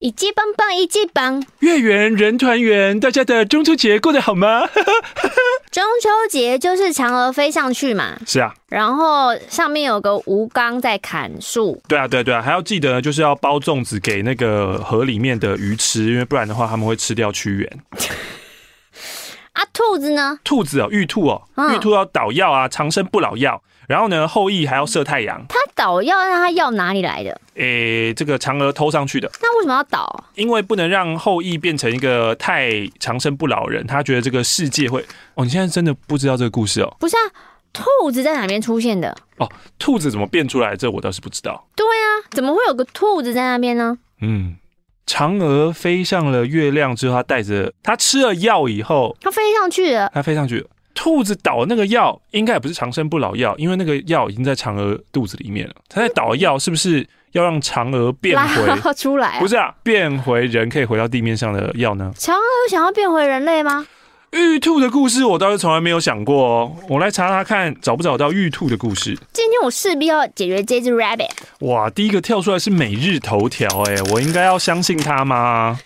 一记棒棒一记棒，月圆人团圆，大家的中秋节过得好吗？中秋节就是嫦娥飞上去嘛，是啊，然后上面有个吴刚在砍树，对啊，对啊对啊，还要记得就是要包粽子给那个河里面的鱼吃，因为不然的话他们会吃掉屈原。啊，兔子呢？兔子哦，玉兔哦，嗯、玉兔要捣药啊，长生不老药。然后呢，后羿还要射太阳。他倒要，让他要哪里来的？诶，这个嫦娥偷上去的。那为什么要倒？因为不能让后羿变成一个太长生不老人，他觉得这个世界会……哦，你现在真的不知道这个故事哦？不是啊，兔子在哪边出现的？哦，兔子怎么变出来？这我倒是不知道。对啊，怎么会有个兔子在那边呢？嗯，嫦娥飞上了月亮之后，她带着她吃了药以后，她飞上去了。她飞上去了。兔子倒那个药应该也不是长生不老药，因为那个药已经在嫦娥肚子里面了。他在倒药是不是要让嫦娥变回出来、啊？不是啊，变回人可以回到地面上的药呢？嫦娥想要变回人类吗？玉兔的故事我倒是从来没有想过哦。我来查查看，找不找到玉兔的故事？今天我势必要解决这只 rabbit。哇，第一个跳出来是每日头条，哎，我应该要相信他吗？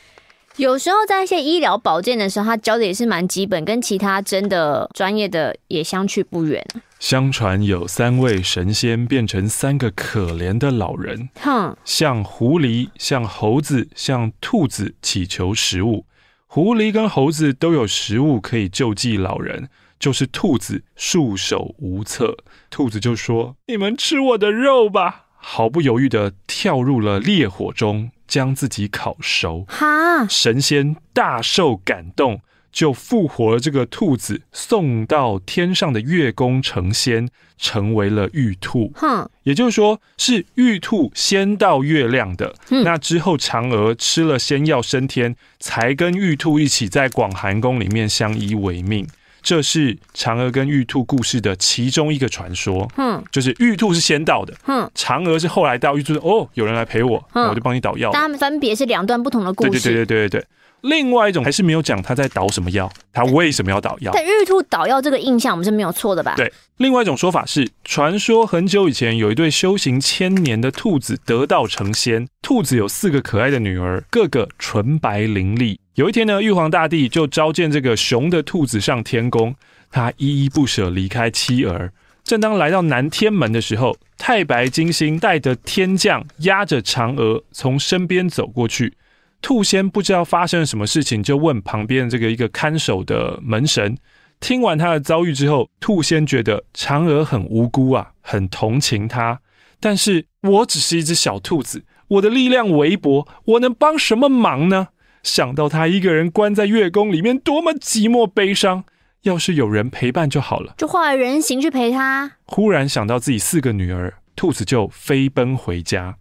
有时候在一些医疗保健的时候，他教的也是蛮基本，跟其他真的专业的也相去不远。相传有三位神仙变成三个可怜的老人，哼，向狐狸、向猴子、向兔子祈求食物。狐狸跟猴子都有食物可以救济老人，就是兔子束手无策。兔子就说：“你们吃我的肉吧！”毫不犹豫地跳入了烈火中。将自己烤熟，哈！神仙大受感动，就复活了这个兔子，送到天上的月宫成仙，成为了玉兔。哼，也就是说，是玉兔先到月亮的。嗯，那之后，嫦娥吃了仙药升天，才跟玉兔一起在广寒宫里面相依为命。这是嫦娥跟玉兔故事的其中一个传说，嗯，就是玉兔是先到的，嗯，嫦娥是后来到。玉兔说：“哦，有人来陪我，嗯，我就帮你捣药。”但他们分别是两段不同的故事。对对对对对对。另外一种还是没有讲他在捣什么药，他为什么要捣药？但玉兔捣药这个印象我们是没有错的吧？对。另外一种说法是，传说很久以前有一对修行千年的兔子得道成仙，兔子有四个可爱的女儿，个个纯白伶俐。有一天呢，玉皇大帝就召见这个熊的兔子上天宫，他依依不舍离开妻儿。正当来到南天门的时候，太白金星带着天将压着嫦娥从身边走过去。兔仙不知道发生了什么事情，就问旁边这个一个看守的门神。听完他的遭遇之后，兔仙觉得嫦娥很无辜啊，很同情他。但是我只是一只小兔子，我的力量微薄，我能帮什么忙呢？想到他一个人关在月宫里面，多么寂寞悲伤。要是有人陪伴就好了，就化为人形去陪他。忽然想到自己四个女儿，兔子就飞奔回家。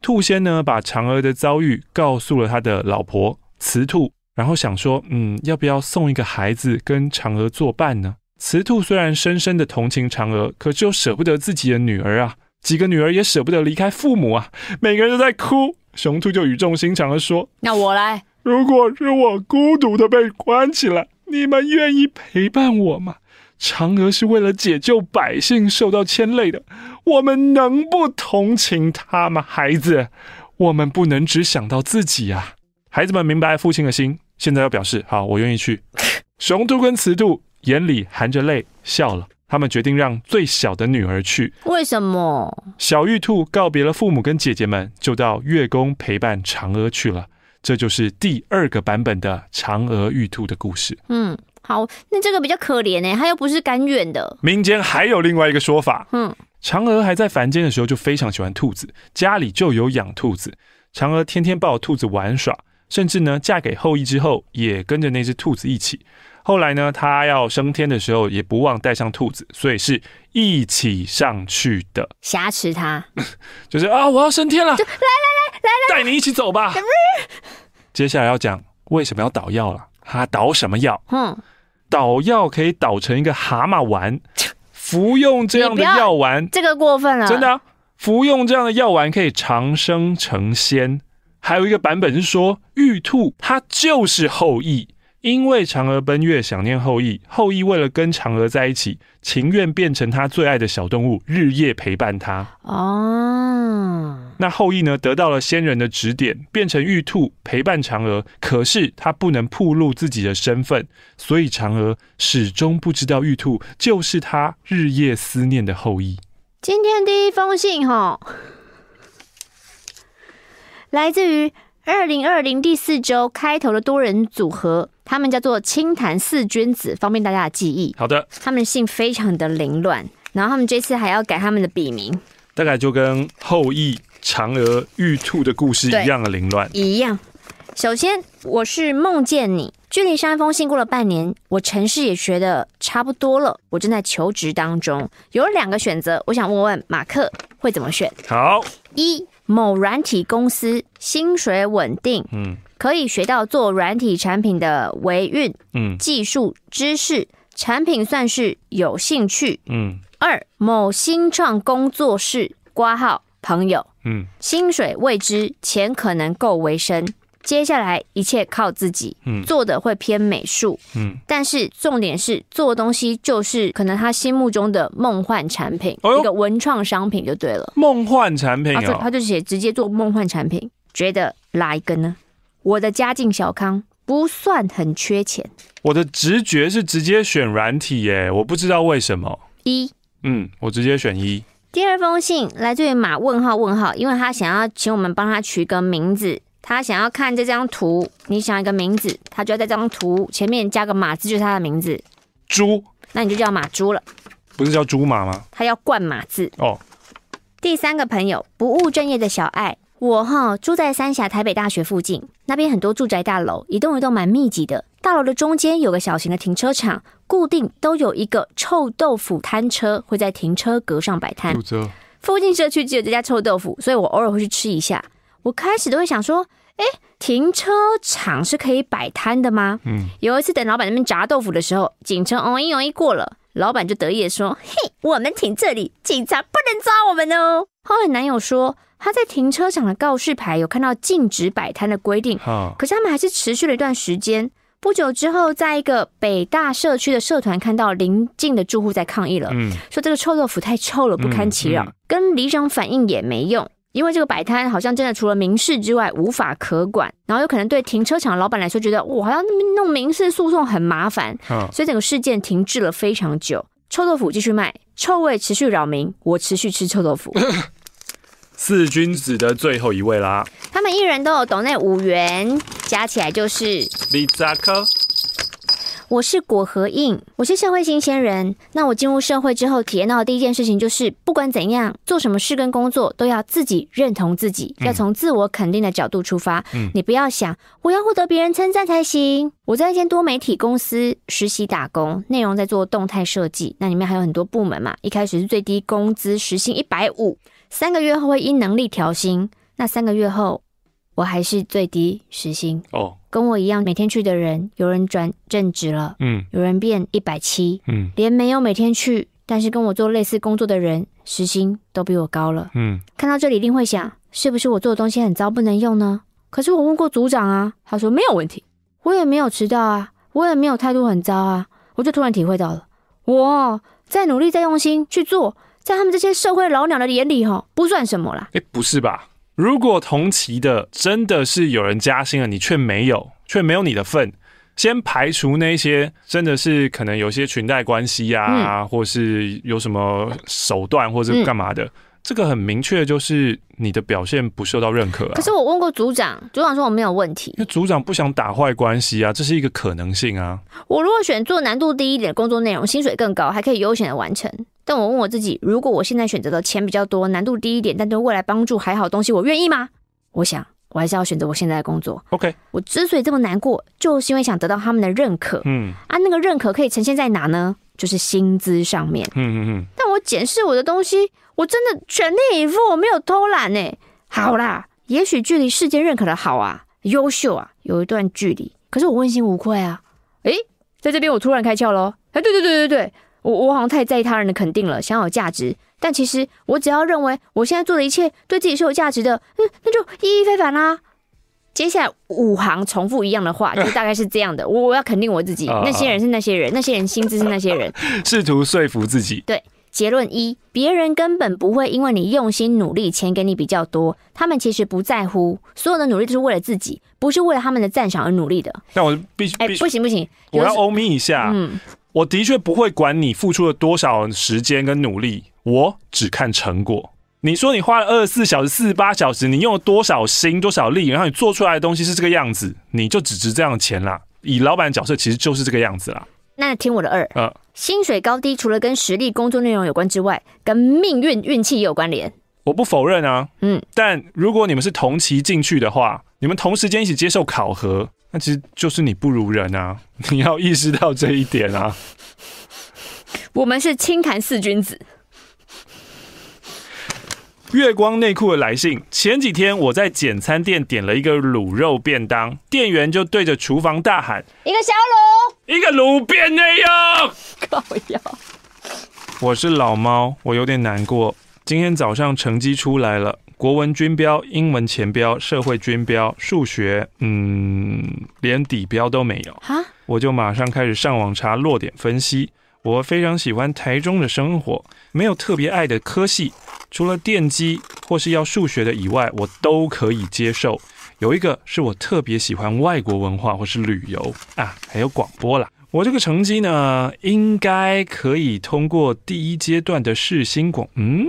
兔仙呢，把嫦娥的遭遇告诉了他的老婆雌兔，然后想说，嗯，要不要送一个孩子跟嫦娥作伴呢？雌兔虽然深深的同情嫦娥，可就舍不得自己的女儿啊，几个女儿也舍不得离开父母啊，每个人都在哭。雄兔就语重心长的说：“那我来，如果是我孤独的被关起来，你们愿意陪伴我吗？”嫦娥是为了解救百姓受到牵累的，我们能不同情她吗？孩子，我们不能只想到自己啊！孩子们明白父亲的心，现在要表示好，我愿意去。雄兔跟雌兔眼里含着泪笑了，他们决定让最小的女儿去。为什么？小玉兔告别了父母跟姐姐们，就到月宫陪伴嫦娥去了。这就是第二个版本的嫦娥玉兔的故事。嗯。好，那这个比较可怜呢，他又不是甘愿的。民间还有另外一个说法，嗯，嫦娥还在凡间的时候就非常喜欢兔子，家里就有养兔子。嫦娥天天抱兔子玩耍，甚至呢，嫁给后羿之后也跟着那只兔子一起。后来呢，他要升天的时候也不忘带上兔子，所以是一起上去的。挟持他，就是啊，我要升天了，来来来来来，带你一起走吧。接下来要讲为什么要捣药了，他捣什么药？嗯。捣药可以捣成一个蛤蟆丸，服用这样的药丸，这个过分了。真的啊，服用这样的药丸可以长生成仙。还有一个版本是说，玉兔它就是后羿，因为嫦娥奔月，想念后羿，后羿为了跟嫦娥在一起，情愿变成他最爱的小动物，日夜陪伴他。哦，那后羿呢，得到了仙人的指点，变成玉兔陪伴嫦娥。可是他不能暴露自己的身份，所以嫦娥始终不知道玉兔就是他日夜思念的后羿。今天第一封信，哈，来自于二零二零第四周开头的多人组合。他们叫做清谈四君子，方便大家的记忆。好的，他们姓非常的凌乱，然后他们这次还要改他们的笔名，大概就跟后羿、嫦娥、玉兔的故事一样的凌乱。一样。首先，我是梦见你，距离上一封信过了半年，我城市也学的差不多了，我正在求职当中，有两个选择，我想问问马克会怎么选？好，一某软体公司，薪水稳定，嗯。可以学到做软体产品的维运，嗯，技术知识，产品算是有兴趣，嗯。二某新创工作室挂号朋友，嗯，薪水未知，钱可能够维生，接下来一切靠自己，嗯，做的会偏美术，嗯，但是重点是做的东西就是可能他心目中的梦幻产品，哦、一个文创商品就对了，梦幻产品、哦，他就他就写直接做梦幻产品，觉得哪一个呢？我的家境小康，不算很缺钱。我的直觉是直接选软体耶，我不知道为什么。一，嗯，我直接选一。第二封信来自于马问号问号，因为他想要请我们帮他取个名字，他想要看这张图，你想一个名字，他就要在这张图前面加个马字，就是他的名字。猪，那你就叫马猪了。不是叫猪马吗？他要冠马字。哦。第三个朋友，不务正业的小爱。我哈住在三峡台北大学附近，那边很多住宅大楼，一栋一栋蛮密集的。大楼的中间有个小型的停车场，固定都有一个臭豆腐摊车会在停车格上摆摊。附近社区只有这家臭豆腐，所以我偶尔会去吃一下。我开始都会想说，哎，停车场是可以摆摊的吗？嗯。有一次等老板那边炸豆腐的时候，警车嗡一嗡一过了，老板就得意的说：“嘿，我们停这里，警察不能抓我们哦。”后来男友说。他在停车场的告示牌有看到禁止摆摊的规定，可是他们还是持续了一段时间。不久之后，在一个北大社区的社团看到邻近的住户在抗议了，说这个臭豆腐太臭了，不堪其扰。跟里长反映也没用，因为这个摆摊好像真的除了民事之外无法可管，然后有可能对停车场老板来说觉得哇，好像弄民事诉讼很麻烦，所以整个事件停滞了非常久。臭豆腐继续卖，臭味持续扰民，我持续吃臭豆腐。四君子的最后一位啦，他们一人都有斗内五元，加起来就是。我是果和印，我是社会新鲜人。那我进入社会之后，体验到的第一件事情就是，不管怎样，做什么事跟工作，都要自己认同自己，要从自我肯定的角度出发。嗯，你不要想我要获得别人称赞才行。我在一间多媒体公司实习打工，内容在做动态设计，那里面还有很多部门嘛。一开始是最低工资，时薪一百五。三个月后会因能力调薪，那三个月后我还是最低时薪哦。跟我一样每天去的人，有人转正职了，嗯，有人变一百七，嗯，连没有每天去，但是跟我做类似工作的人，时薪都比我高了，嗯。看到这里一定会想，是不是我做的东西很糟不能用呢？可是我问过组长啊，他说没有问题，我也没有迟到啊，我也没有态度很糟啊，我就突然体会到了，我再努力再用心去做。在他们这些社会老鸟的眼里，哈，不算什么啦。哎，不是吧？如果同期的真的是有人加薪了，你却没有，却没有你的份，先排除那些真的是可能有些裙带关系呀、啊嗯，或是有什么手段，或者干嘛的。嗯这个很明确，就是你的表现不受到认可啊。可是我问过组长，组长说我没有问题。因为组长不想打坏关系啊，这是一个可能性啊。我如果选做难度低一点的工作内容，薪水更高，还可以悠闲的完成。但我问我自己，如果我现在选择的钱比较多，难度低一点，但对未来帮助还好的东西，我愿意吗？我想我还是要选择我现在的工作。OK，我之所以这么难过，就是因为想得到他们的认可。嗯，啊，那个认可可以呈现在哪呢？就是薪资上面。嗯嗯嗯。但我检视我的东西。我真的全力以赴，我没有偷懒呢。好啦，也许距离世间认可的好啊、优秀啊，有一段距离。可是我问心无愧啊。诶，在这边我突然开窍喽。哎，对对对对对，我我好像太在意他人的肯定了，想要有价值。但其实我只要认为我现在做的一切对自己是有价值的，嗯，那就意义非凡啦。接下来五行重复一样的话，就大概是这样的。我我要肯定我自己，那些人是那些人，那些人薪资是那些人，试图说服自己。对，结论一：别人根本不会因为你用心努力，钱给你比较多，他们其实不在乎。所有的努力都是为了自己，不是为了他们的赞赏而努力的。那我必须，哎，不行不行，我要欧米一下。嗯，我的确不会管你付出了多少时间跟努力，我只看成果。你说你花了二十四小时、四十八小时，你用了多少心、多少力，然后你做出来的东西是这个样子，你就只值这样的钱啦。以老板的角色，其实就是这个样子啦。那听我的二，呃，薪水高低除了跟实力、工作内容有关之外，跟命运、运气也有关联。我不否认啊，嗯，但如果你们是同期进去的话，你们同时间一起接受考核，那其实就是你不如人啊。你要意识到这一点啊。我们是清谈四君子。月光内裤的来信。前几天我在简餐店点了一个卤肉便当，店员就对着厨房大喊：“一个小卤，一个卤便内用。”靠腰。我是老猫，我有点难过。今天早上成绩出来了，国文军标，英文前标，社会军标，数学，嗯，连底标都没有。哈，我就马上开始上网查落点分析。我非常喜欢台中的生活，没有特别爱的科系。除了电机或是要数学的以外，我都可以接受。有一个是我特别喜欢外国文化或是旅游啊，还有广播啦。我这个成绩呢，应该可以通过第一阶段的试新广，嗯。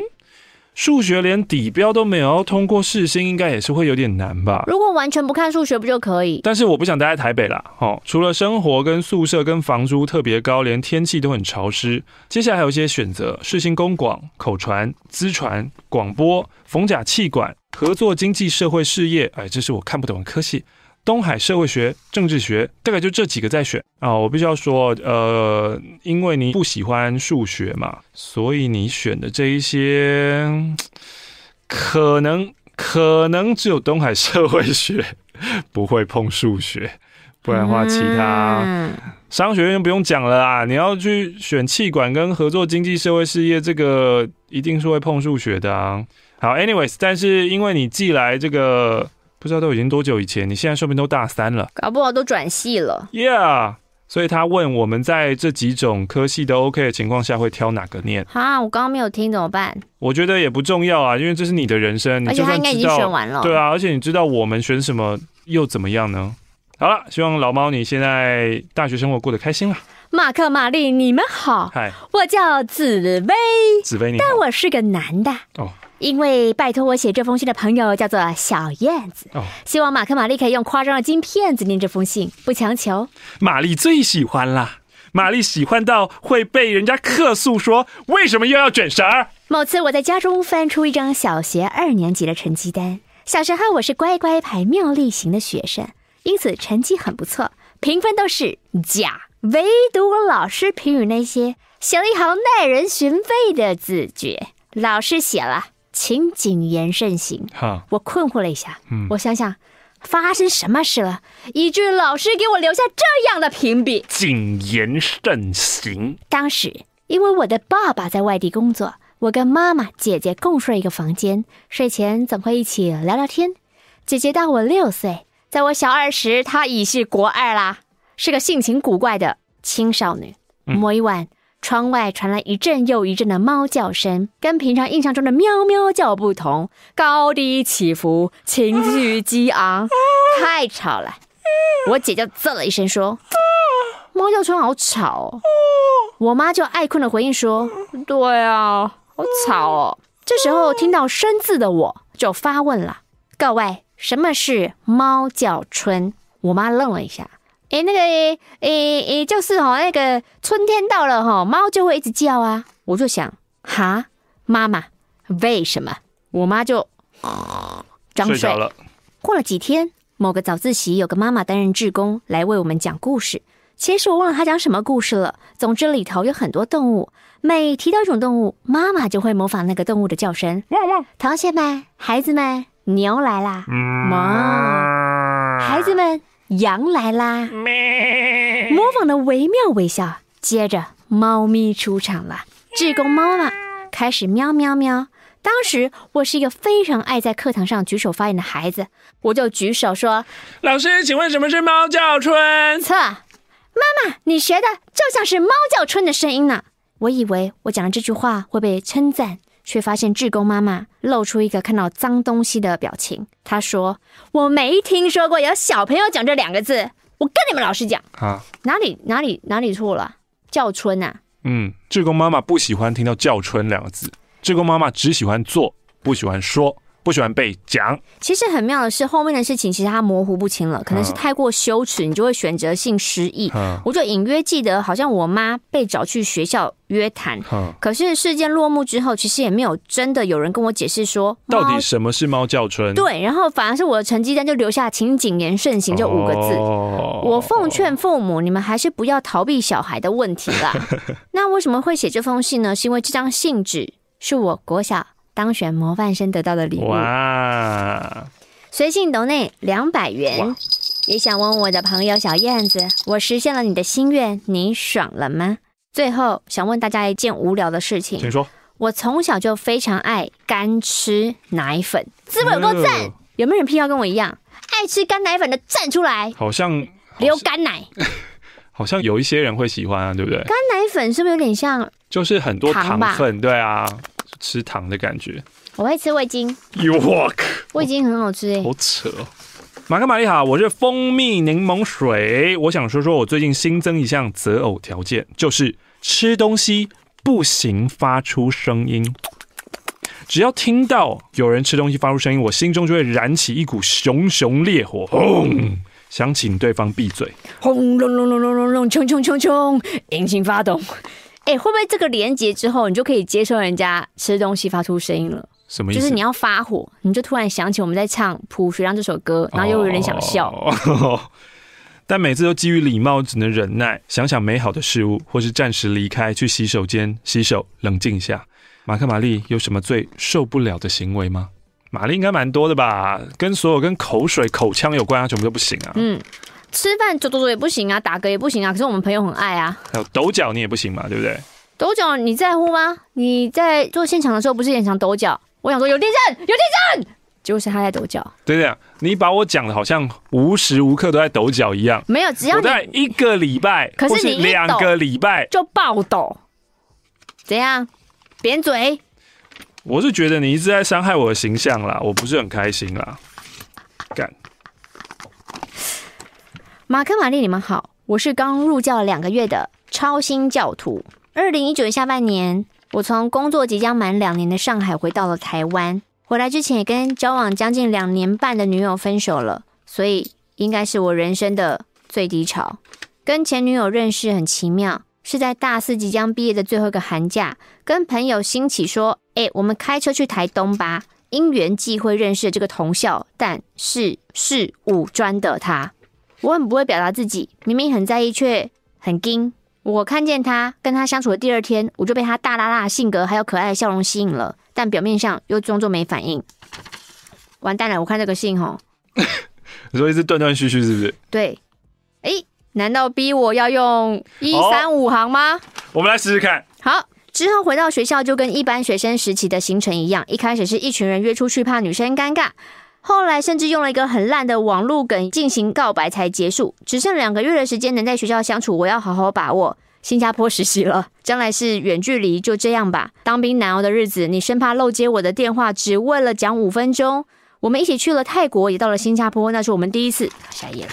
数学连底标都没有，通过世新应该也是会有点难吧？如果完全不看数学，不就可以？但是我不想待在台北啦，哦，除了生活跟宿舍跟房租特别高，连天气都很潮湿。接下来还有一些选择：世新公广、口传、资传、广播、逢甲气管、合作经济社会事业。哎，这是我看不懂的科系。东海社会学、政治学，大概就这几个在选啊。我必须要说，呃，因为你不喜欢数学嘛，所以你选的这一些，可能可能只有东海社会学不会碰数学，不然的话，其他商学院不用讲了啊。你要去选气管跟合作经济社会事业，这个一定是会碰数学的啊。好，anyways，但是因为你寄来这个。不知道都已经多久以前，你现在说不定都大三了，搞不好都转系了。Yeah，所以他问我们在这几种科系都 OK 的情况下会挑哪个念？哈，我刚刚没有听怎么办？我觉得也不重要啊，因为这是你的人生，你就算知道，而且他应该已经选完了。对啊，而且你知道我们选什么又怎么样呢？好了，希望老猫你现在大学生活过得开心了。马克、玛丽，你们好，嗨，我叫紫薇，紫薇你，但我是个男的。哦。因为拜托我写这封信的朋友叫做小燕子，哦，希望马克玛丽可以用夸张的金片子念这封信，不强求。玛丽最喜欢啦，玛丽喜欢到会被人家客诉说为什么又要卷舌。某次我在家中翻出一张小学二年级的成绩单，小时候我是乖乖牌妙丽型的学生，因此成绩很不错，评分都是甲。唯独我老师评语那些写了一行耐人寻味的字句，老师写了。请谨言慎行。哈，我困惑了一下，嗯，我想想，发生什么事了，以致老师给我留下这样的评比：谨言慎行。当时因为我的爸爸在外地工作，我跟妈妈、姐姐共睡一个房间，睡前总会一起聊聊天。姐姐大我六岁，在我小二时，她已是国二啦，是个性情古怪的青少女。某一晚。窗外传来一阵又一阵的猫叫声，跟平常印象中的喵喵叫不同，高低起伏，情绪激昂，太吵了。我姐就啧了一声说：“猫叫声好吵哦。”我妈就爱困的回应说：“对啊，好吵哦。”这时候听到生字的我就发问了：“各位，什么是猫叫春？”我妈愣了一下。诶，那个，诶诶，就是哈，那个春天到了哈，猫就会一直叫啊。我就想，哈，妈妈，为什么？我妈就 张睡。睡了。过了几天，某个早自习有个妈妈担任志工来为我们讲故事。其实我忘了她讲什么故事了。总之里头有很多动物，每提到一种动物，妈妈就会模仿那个动物的叫声。汪汪！同学们，孩子们，牛来啦！妈，孩子们。羊来啦！模仿的惟妙惟肖。接着，猫咪出场了。志工猫妈开始喵喵喵，当时我是一个非常爱在课堂上举手发言的孩子，我就举手说：“老师，请问什么是猫叫春？”错，妈妈，你学的就像是猫叫春的声音呢。我以为我讲的这句话会被称赞，却发现志工妈妈露出一个看到脏东西的表情。她说：“我没听说过有小朋友讲这两个字。”我跟你们老师讲啊，哪里哪里哪里错了？叫春啊？嗯，志工妈妈不喜欢听到“叫春”两个字。志工妈妈只喜欢做，不喜欢说。不喜欢被讲。其实很妙的是，后面的事情其实它模糊不清了，可能是太过羞耻，你就会选择性失忆。嗯、我就隐约记得，好像我妈被找去学校约谈。嗯、可是事件落幕之后，其实也没有真的有人跟我解释说，到底什么是猫叫春。对，然后反而是我的成绩单就留下“请谨言慎行”这五个字。哦、我奉劝父母，你们还是不要逃避小孩的问题啦。那为什么会写这封信呢？是因为这张信纸是我国小。当选模范生得到的礼物哇！随信斗内两百元，也想问我的朋友小燕子，我实现了你的心愿，你爽了吗？最后想问大家一件无聊的事情，请说。我从小就非常爱干吃奶粉，滋味有够赞！呃、有没有人偏要跟我一样爱吃干奶粉的站出来？好像流干奶，好像有一些人会喜欢啊，对不对？干奶粉是不是有点像？就是很多糖分，对啊。吃糖的感觉，我会吃味精。You walk，味精很好吃诶，好扯哦。马克玛丽好，我是蜂蜜柠檬水。我想说说我最近新增一项择偶条件，就是吃东西不行发出声音。只要听到有人吃东西发出声音，我心中就会燃起一股熊熊烈火，轰！想请对方闭嘴。轰隆隆隆隆隆隆，冲冲冲冲，引擎发动。哎、欸，会不会这个连接之后，你就可以接受人家吃东西发出声音了？什么意思？就是你要发火，你就突然想起我们在唱《朴学亮》这首歌，然后又有点想笑。哦、但每次都基于礼貌，只能忍耐，想想美好的事物，或是暂时离开去洗手间洗手，冷静一下。马克·玛丽有什么最受不了的行为吗？玛丽应该蛮多的吧？跟所有跟口水、口腔有关，啊全部都不行啊。嗯。吃饭走走走也不行啊，打嗝也不行啊。可是我们朋友很爱啊。还有抖脚你也不行嘛，对不对？抖脚你在乎吗？你在做现场的时候不是也常抖脚？我想说有地震，有地震，结果是他在抖脚。对对，你把我讲的好像无时无刻都在抖脚一样。没有，只要你在一个礼拜，可是你两个礼拜就爆抖，怎样？扁嘴？我是觉得你一直在伤害我的形象啦，我不是很开心啦。干。马克、玛丽，你们好，我是刚入教两个月的超新教徒。二零一九下半年，我从工作即将满两年的上海回到了台湾。回来之前也跟交往将近两年半的女友分手了，所以应该是我人生的最低潮。跟前女友认识很奇妙，是在大四即将毕业的最后一个寒假，跟朋友兴起说：“哎，我们开车去台东吧。”因缘际会认识这个同校，但是是五专的他。我很不会表达自己，明明很在意，却很惊。我看见他跟他相处的第二天，我就被他大剌剌的性格还有可爱的笑容吸引了，但表面上又装作没反应。完蛋了，我看这个信吼，你说一直断断续续是不是？对，哎，难道逼我要用一三五行吗？哦，我们来试试看。好，之后回到学校就跟一般学生时期的行程一样，一开始是一群人约出去，怕女生尴尬。后来甚至用了一个很烂的网路梗进行告白才结束。只剩两个月的时间能在学校相处，我要好好把握。新加坡实习了，将来是远距离，就这样吧。当兵难熬的日子，你生怕漏接我的电话，只为了讲五分钟。我们一起去了泰国，也到了新加坡，那是我们第一次。下一页了，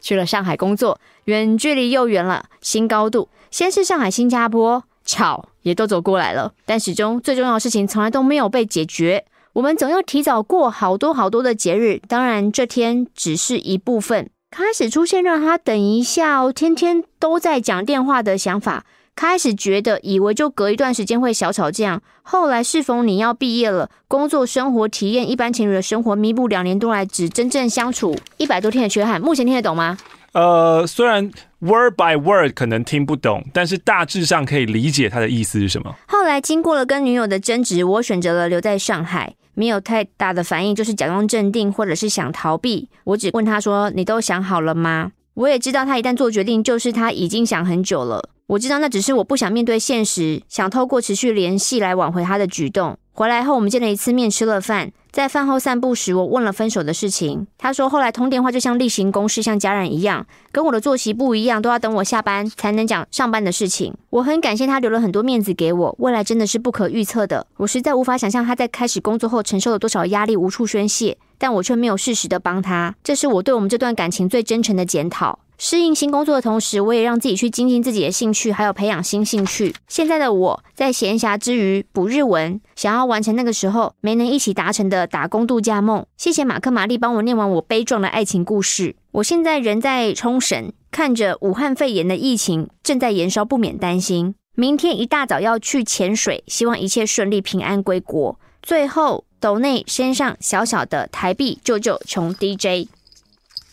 去了上海工作，远距离又远了，新高度。先是上海、新加坡，吵也都走过来了，但始终最重要的事情从来都没有被解决。我们总要提早过好多好多的节日，当然这天只是一部分。开始出现让他等一下哦，天天都在讲电话的想法。开始觉得以为就隔一段时间会小吵架，后来适逢你要毕业了，工作生活体验一般情侣的生活，弥补两年多来只真正相处一百多天的缺憾。目前听得懂吗？呃，虽然 word by word 可能听不懂，但是大致上可以理解他的意思是什么。后来经过了跟女友的争执，我选择了留在上海。没有太大的反应，就是假装镇定，或者是想逃避。我只问他说：“你都想好了吗？”我也知道他一旦做决定，就是他已经想很久了。我知道那只是我不想面对现实，想透过持续联系来挽回他的举动。回来后，我们见了一次面，吃了饭。在饭后散步时，我问了分手的事情。他说，后来通电话就像例行公事，像家人一样，跟我的作息不一样，都要等我下班才能讲上班的事情。我很感谢他留了很多面子给我。未来真的是不可预测的，我实在无法想象他在开始工作后承受了多少压力，无处宣泄，但我却没有适时的帮他。这是我对我们这段感情最真诚的检讨。适应新工作的同时，我也让自己去精进自己的兴趣，还有培养新兴趣。现在的我在闲暇之余补日文，想要完成那个时候没能一起达成的打工度假梦。谢谢马克玛丽帮我念完我悲壮的爱情故事。我现在人在冲绳，看着武汉肺炎的疫情正在延烧，不免担心。明天一大早要去潜水，希望一切顺利，平安归国。最后，斗内身上小小的台币救救穷 DJ，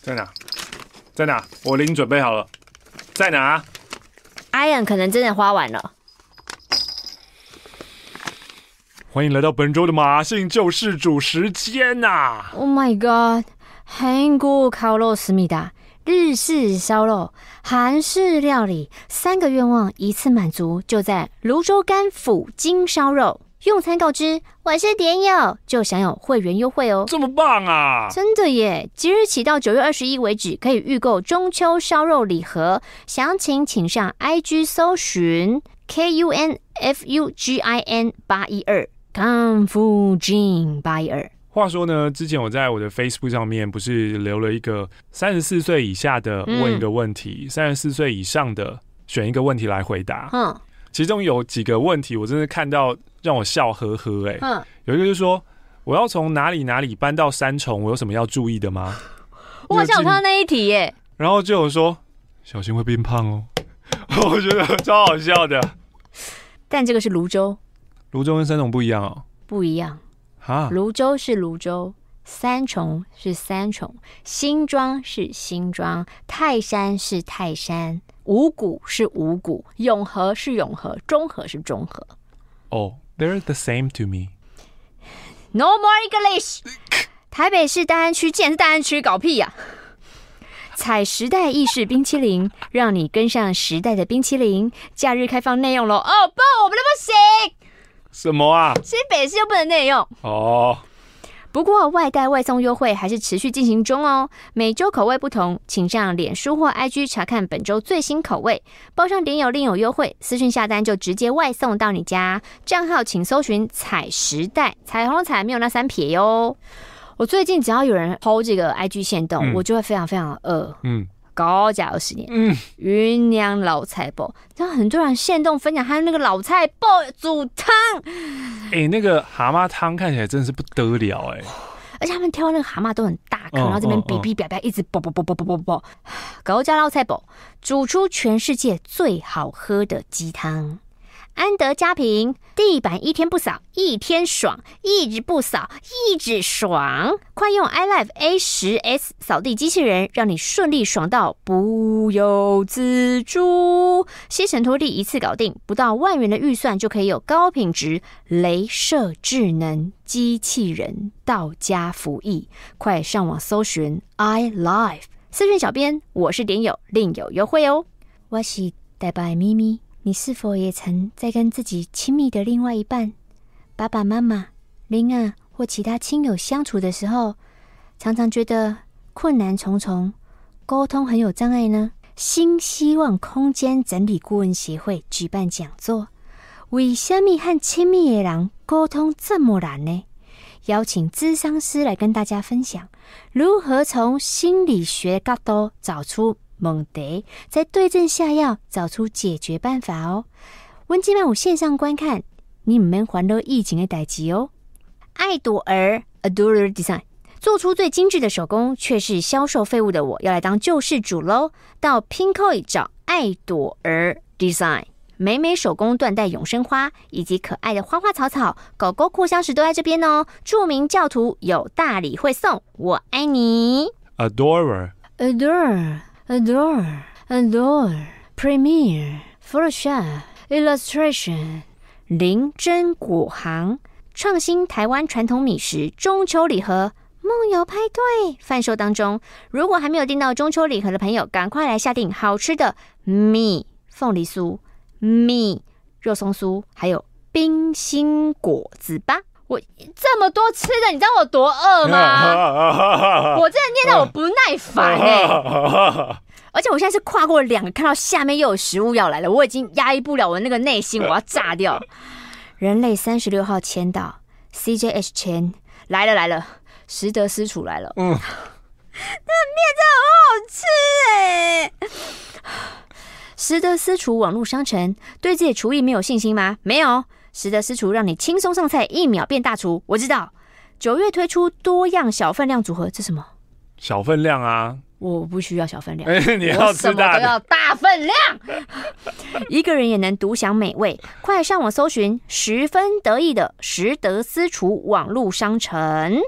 在哪？在哪？我已经准备好了。在哪？Ian 可能真的花完了。欢迎来到本周的马姓救世主时间呐、啊！Oh my god！韩国烤肉思密达，日式烧肉，韩式料理，三个愿望一次满足，就在泸州干府金烧肉。用餐告知我是点友，就享有会员优惠哦！这么棒啊！真的耶！即日起到九月二十一为止，可以预购中秋烧肉礼盒，详情请上 IG 搜寻 K U N F U G I N 八一二康夫 Gin 八一二。话说呢，之前我在我的 Facebook 上面不是留了一个三十四岁以下的问一个问题，三十四岁以上的选一个问题来回答。嗯，其中有几个问题我真的看到。让我笑呵呵哎、有一个就是说，我要从哪里哪里搬到三重，我有什么要注意的吗？我好像有看到那一题耶、欸。然后就有说，小心会变胖哦。我觉得超好笑的。但这个是泸州，泸州跟三重不一样哦。不一样啊，芦洲是泸州，三重是三重，新庄是新庄，泰山是泰山，五股是五股，永和是永和，中和是中和。哦。They're the same to me. No more English. 台北市大安区竟然是大安区，搞屁呀、啊！采时代意式冰淇淋，让你跟上时代的冰淇淋。假日开放内用喽！哦不，我们都不行。什么啊？新北市又不能内用哦。Oh. 不过外带外送优惠还是持续进行中哦，每周口味不同，请上脸书或 IG 查看本周最新口味，包上点友另有优惠，私讯下单就直接外送到你家。账号请搜寻彩时代，彩虹的彩没有那三撇哟。我最近只要有人 PO 这个 IG 限动，嗯、我就会非常非常饿。嗯。高价二十年，嗯，云娘老菜包，然后很多人现动分享他那个老菜包煮汤，哎、欸，那个蛤蟆汤看起来真的是不得了哎、欸，而且他们挑那个蛤蟆都很大颗，然后这边哔哔表表一直啵啵啵啵啵啵啵，高价老菜包煮出全世界最好喝的鸡汤。安德家平地板一天不扫一天爽，一直不扫一直爽。快用 iLife A 十 S 扫地机器人，让你顺利爽到不由自主。吸尘拖地一次搞定，不到万元的预算就可以有高品质镭射智能机器人到家服役。快上网搜寻 iLife，私讯小编，我是点友，另有优惠哦。我是大白咪咪。你是否也曾在跟自己亲密的另外一半、爸爸妈妈、另一半或其他亲友相处的时候，常常觉得困难重重，沟通很有障碍呢？新希望空间整理顾问协会举办讲座，为什么和亲密的人沟通这么难呢？邀请咨商师来跟大家分享，如何从心理学角度找出。猛得在对症下药，找出解决办法哦。温基曼我线上观看，你们还乐疫情的代志哦。爱朵儿 Adore Design 做出最精致的手工，却是销售废物的我，要来当救世主喽！到 Pinkoi 找爱朵儿 Design，美美手工缎带永生花，以及可爱的花花草草、狗狗扩香石都在这边哦。著名教徒有大礼会送，我爱你，Adore Adore, Adore, Premiere, Photoshop, Illustration，林真果行创新台湾传统米食中秋礼盒梦游派对贩售当中。如果还没有订到中秋礼盒的朋友，赶快来下订好吃的米凤梨酥、米肉松酥，还有冰心果子吧。我这么多吃的，你知道我多饿吗？我真的念到我不耐烦哎、欸！而且我现在是跨过两个，看到下面又有食物要来了，我已经压抑不了我那个内心，我要炸掉。人类三十六号签到，CJH 签来了来了，食德私厨来了。嗯，那面真的好好吃哎、欸！食得私厨网络商城，对自己厨艺没有信心吗？没有。食得私厨让你轻松上菜，一秒变大厨。我知道，九月推出多样小分量组合，这什么？小分量啊！我不需要小分量，欸、你要吃大的，都要大分量。一个人也能独享美味，快上网搜寻，十分得意的食得私厨网络商城。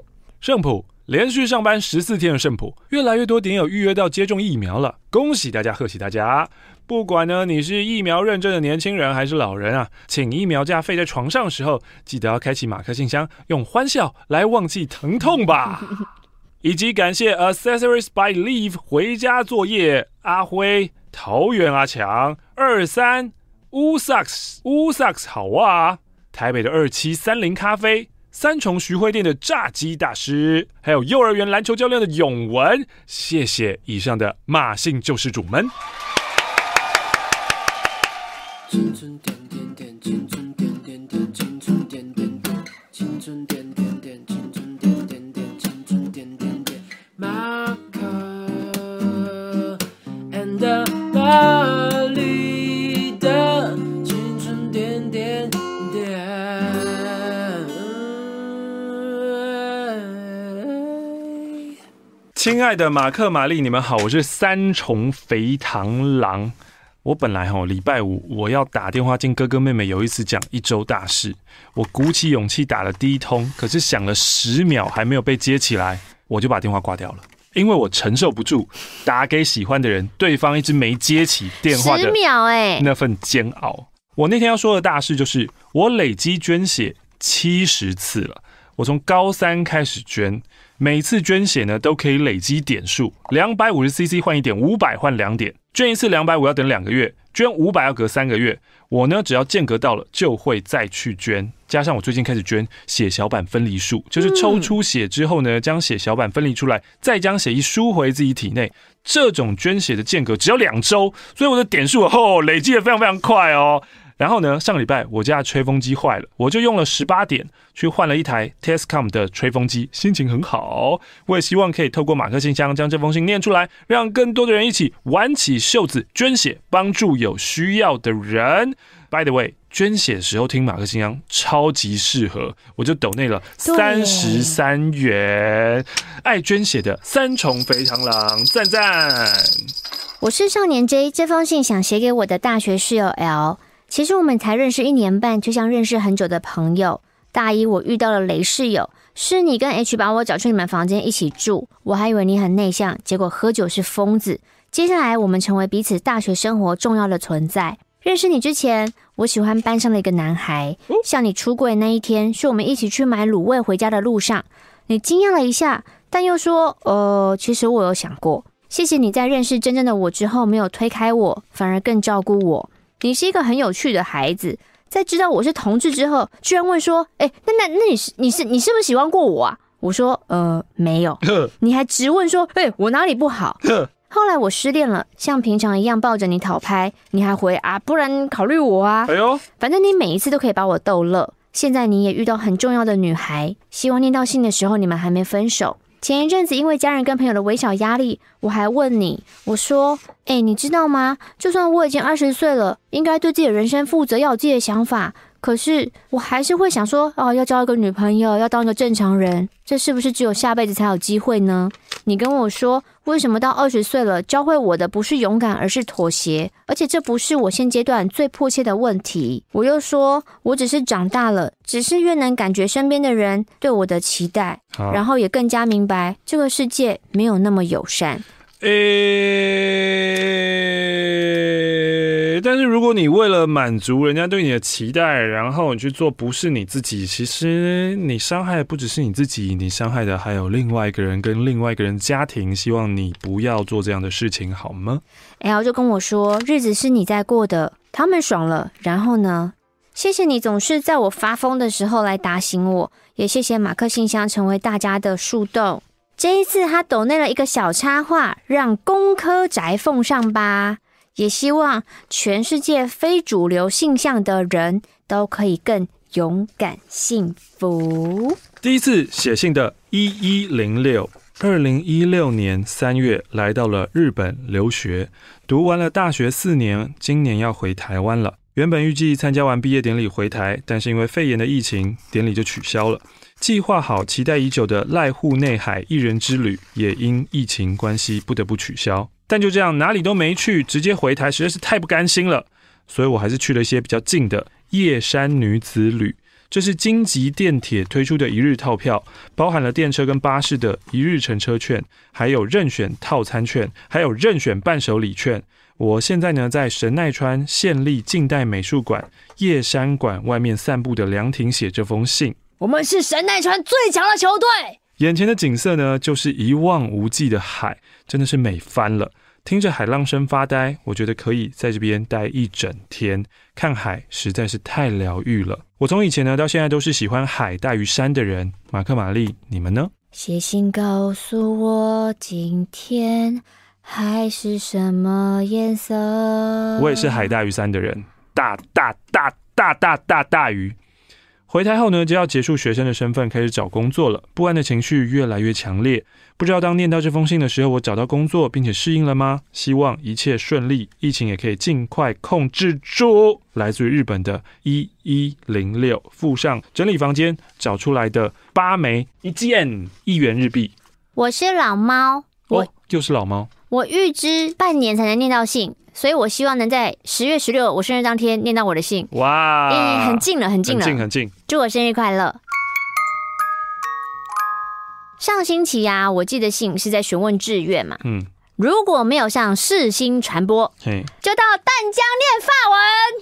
圣普连续上班十四天的圣普，越来越多点友预约到接种疫苗了，恭喜大家，贺喜大家！不管呢，你是疫苗认证的年轻人还是老人啊，请疫苗假废在床上的时候，记得要开启马克信箱，用欢笑来忘记疼痛吧。以及感谢 Accessories by Leave 回家作业阿辉、桃园阿强、二三乌萨克斯乌萨克斯好啊，台北的二七三零咖啡、三重徐汇店的炸鸡大师，还有幼儿园篮球教练的永文，谢谢以上的马姓救世主们。青春点点点，青春点点点，青春点点点，青春点点点，青春点点点，青春点点点。马克 and 巴黎的青春点点点。亲爱的马克、玛丽，你们好，我是三重肥螳螂。我本来哈礼拜五我要打电话进哥哥妹妹有一次讲一周大事，我鼓起勇气打了第一通，可是响了十秒还没有被接起来，我就把电话挂掉了，因为我承受不住打给喜欢的人，对方一直没接起电话的十秒哎那份煎熬。我那天要说的大事就是我累积捐血七十次了，我从高三开始捐，每次捐血呢都可以累积点数，两百五十 CC 换一点，五百换两点。捐一次两百五要等两个月，捐五百要隔三个月。我呢，只要间隔到了就会再去捐。加上我最近开始捐血小板分离术，就是抽出血之后呢，将血小板分离出来，再将血液输回自己体内。这种捐血的间隔只要两周，所以我的点数哦累积的非常非常快哦。然后呢，上个礼拜我家的吹风机坏了，我就用了十八点去换了一台 Tascam 的吹风机，心情很好。我也希望可以透过马克信箱将这封信念出来，让更多的人一起挽起袖子捐血，帮助有需要的人。By the way，捐血时候听马克信箱超级适合，我就抖内了三十三元。爱捐血的三重肥螳螂，赞赞！我是少年 J，这封信想写给我的大学室友 L。其实我们才认识一年半，就像认识很久的朋友。大一我遇到了雷室友，是你跟 H 把我找去你们房间一起住，我还以为你很内向，结果喝酒是疯子。接下来我们成为彼此大学生活重要的存在。认识你之前，我喜欢班上的一个男孩。像你出轨那一天，是我们一起去买卤味回家的路上，你惊讶了一下，但又说：“呃，其实我有想过。”谢谢你在认识真正的我之后，没有推开我，反而更照顾我。你是一个很有趣的孩子，在知道我是同志之后，居然问说：“哎，那那那你是你是你是不是喜欢过我啊？”我说：“呃，没有。”你还直问说：“哎，我哪里不好？”后来我失恋了，像平常一样抱着你讨拍，你还回啊，不然考虑我啊。哎呦，反正你每一次都可以把我逗乐。现在你也遇到很重要的女孩，希望念到信的时候你们还没分手。前一阵子，因为家人跟朋友的微小压力，我还问你，我说：“哎，你知道吗？就算我已经二十岁了，应该对自己的人生负责，要有自己的想法。”可是我还是会想说，哦，要交一个女朋友，要当一个正常人，这是不是只有下辈子才有机会呢？你跟我说，为什么到二十岁了，教会我的不是勇敢，而是妥协？而且这不是我现阶段最迫切的问题。我又说，我只是长大了，只是越能感觉身边的人对我的期待，然后也更加明白这个世界没有那么友善。诶、如果你为了满足人家对你的期待，然后你去做不是你自己，其实你伤害的不只是你自己，你伤害的还有另外一个人跟另外一个人家庭。希望你不要做这样的事情，好吗？？L 就跟我说，日子是你在过的，他们爽了，然后呢？谢谢你总是在我发疯的时候来打醒我，也谢谢马克信箱成为大家的树洞。这一次他抖内了一个小插画，让工科宅奉上吧。也希望全世界非主流性向的人都可以更勇敢幸福。第一次写信的一一零六，二零一六年三月来到了日本留学，读完了大学四年，今年要回台湾了。原本预计参加完毕业典礼回台，但是因为肺炎的疫情，典礼就取消了。计划好、期待已久的濑户内海一人之旅，也因疫情关系不得不取消。但就这样，哪里都没去，直接回台，实在是太不甘心了。所以我还是去了一些比较近的叶山女子旅。这是京急电铁推出的一日套票，包含了电车跟巴士的一日乘车券，还有任选套餐券，还有任选伴手礼券。我现在呢，在神奈川县立近代美术馆叶山馆外面散步的凉亭写这封信。我们是神奈川最强的球队。眼前的景色呢，就是一望无际的海，真的是美翻了。听着海浪声发呆，我觉得可以在这边待一整天。看海实在是太疗愈了。我从以前呢到现在都是喜欢海大于山的人。马克、玛丽，你们呢？写信告诉我今天。海是什么颜色？我也是海大于山的人，大大大大大大大鱼。回台后呢，就要结束学生的身份，开始找工作了。不安的情绪越来越强烈。不知道当念到这封信的时候，我找到工作并且适应了吗？希望一切顺利，疫情也可以尽快控制住。来自于日本的一一零六，附上整理房间找出来的八枚一件一元日币。我是老猫，我、哦、就是老猫。我预知半年才能念到信，所以我希望能在十月十六我生日当天念到我的信。哇，欸、很近了，很近了，很近很近。祝我生日快乐！上星期呀、啊，我寄的信是在询问志愿嘛，嗯，如果没有向世新传播，嘿，就到淡江念法文。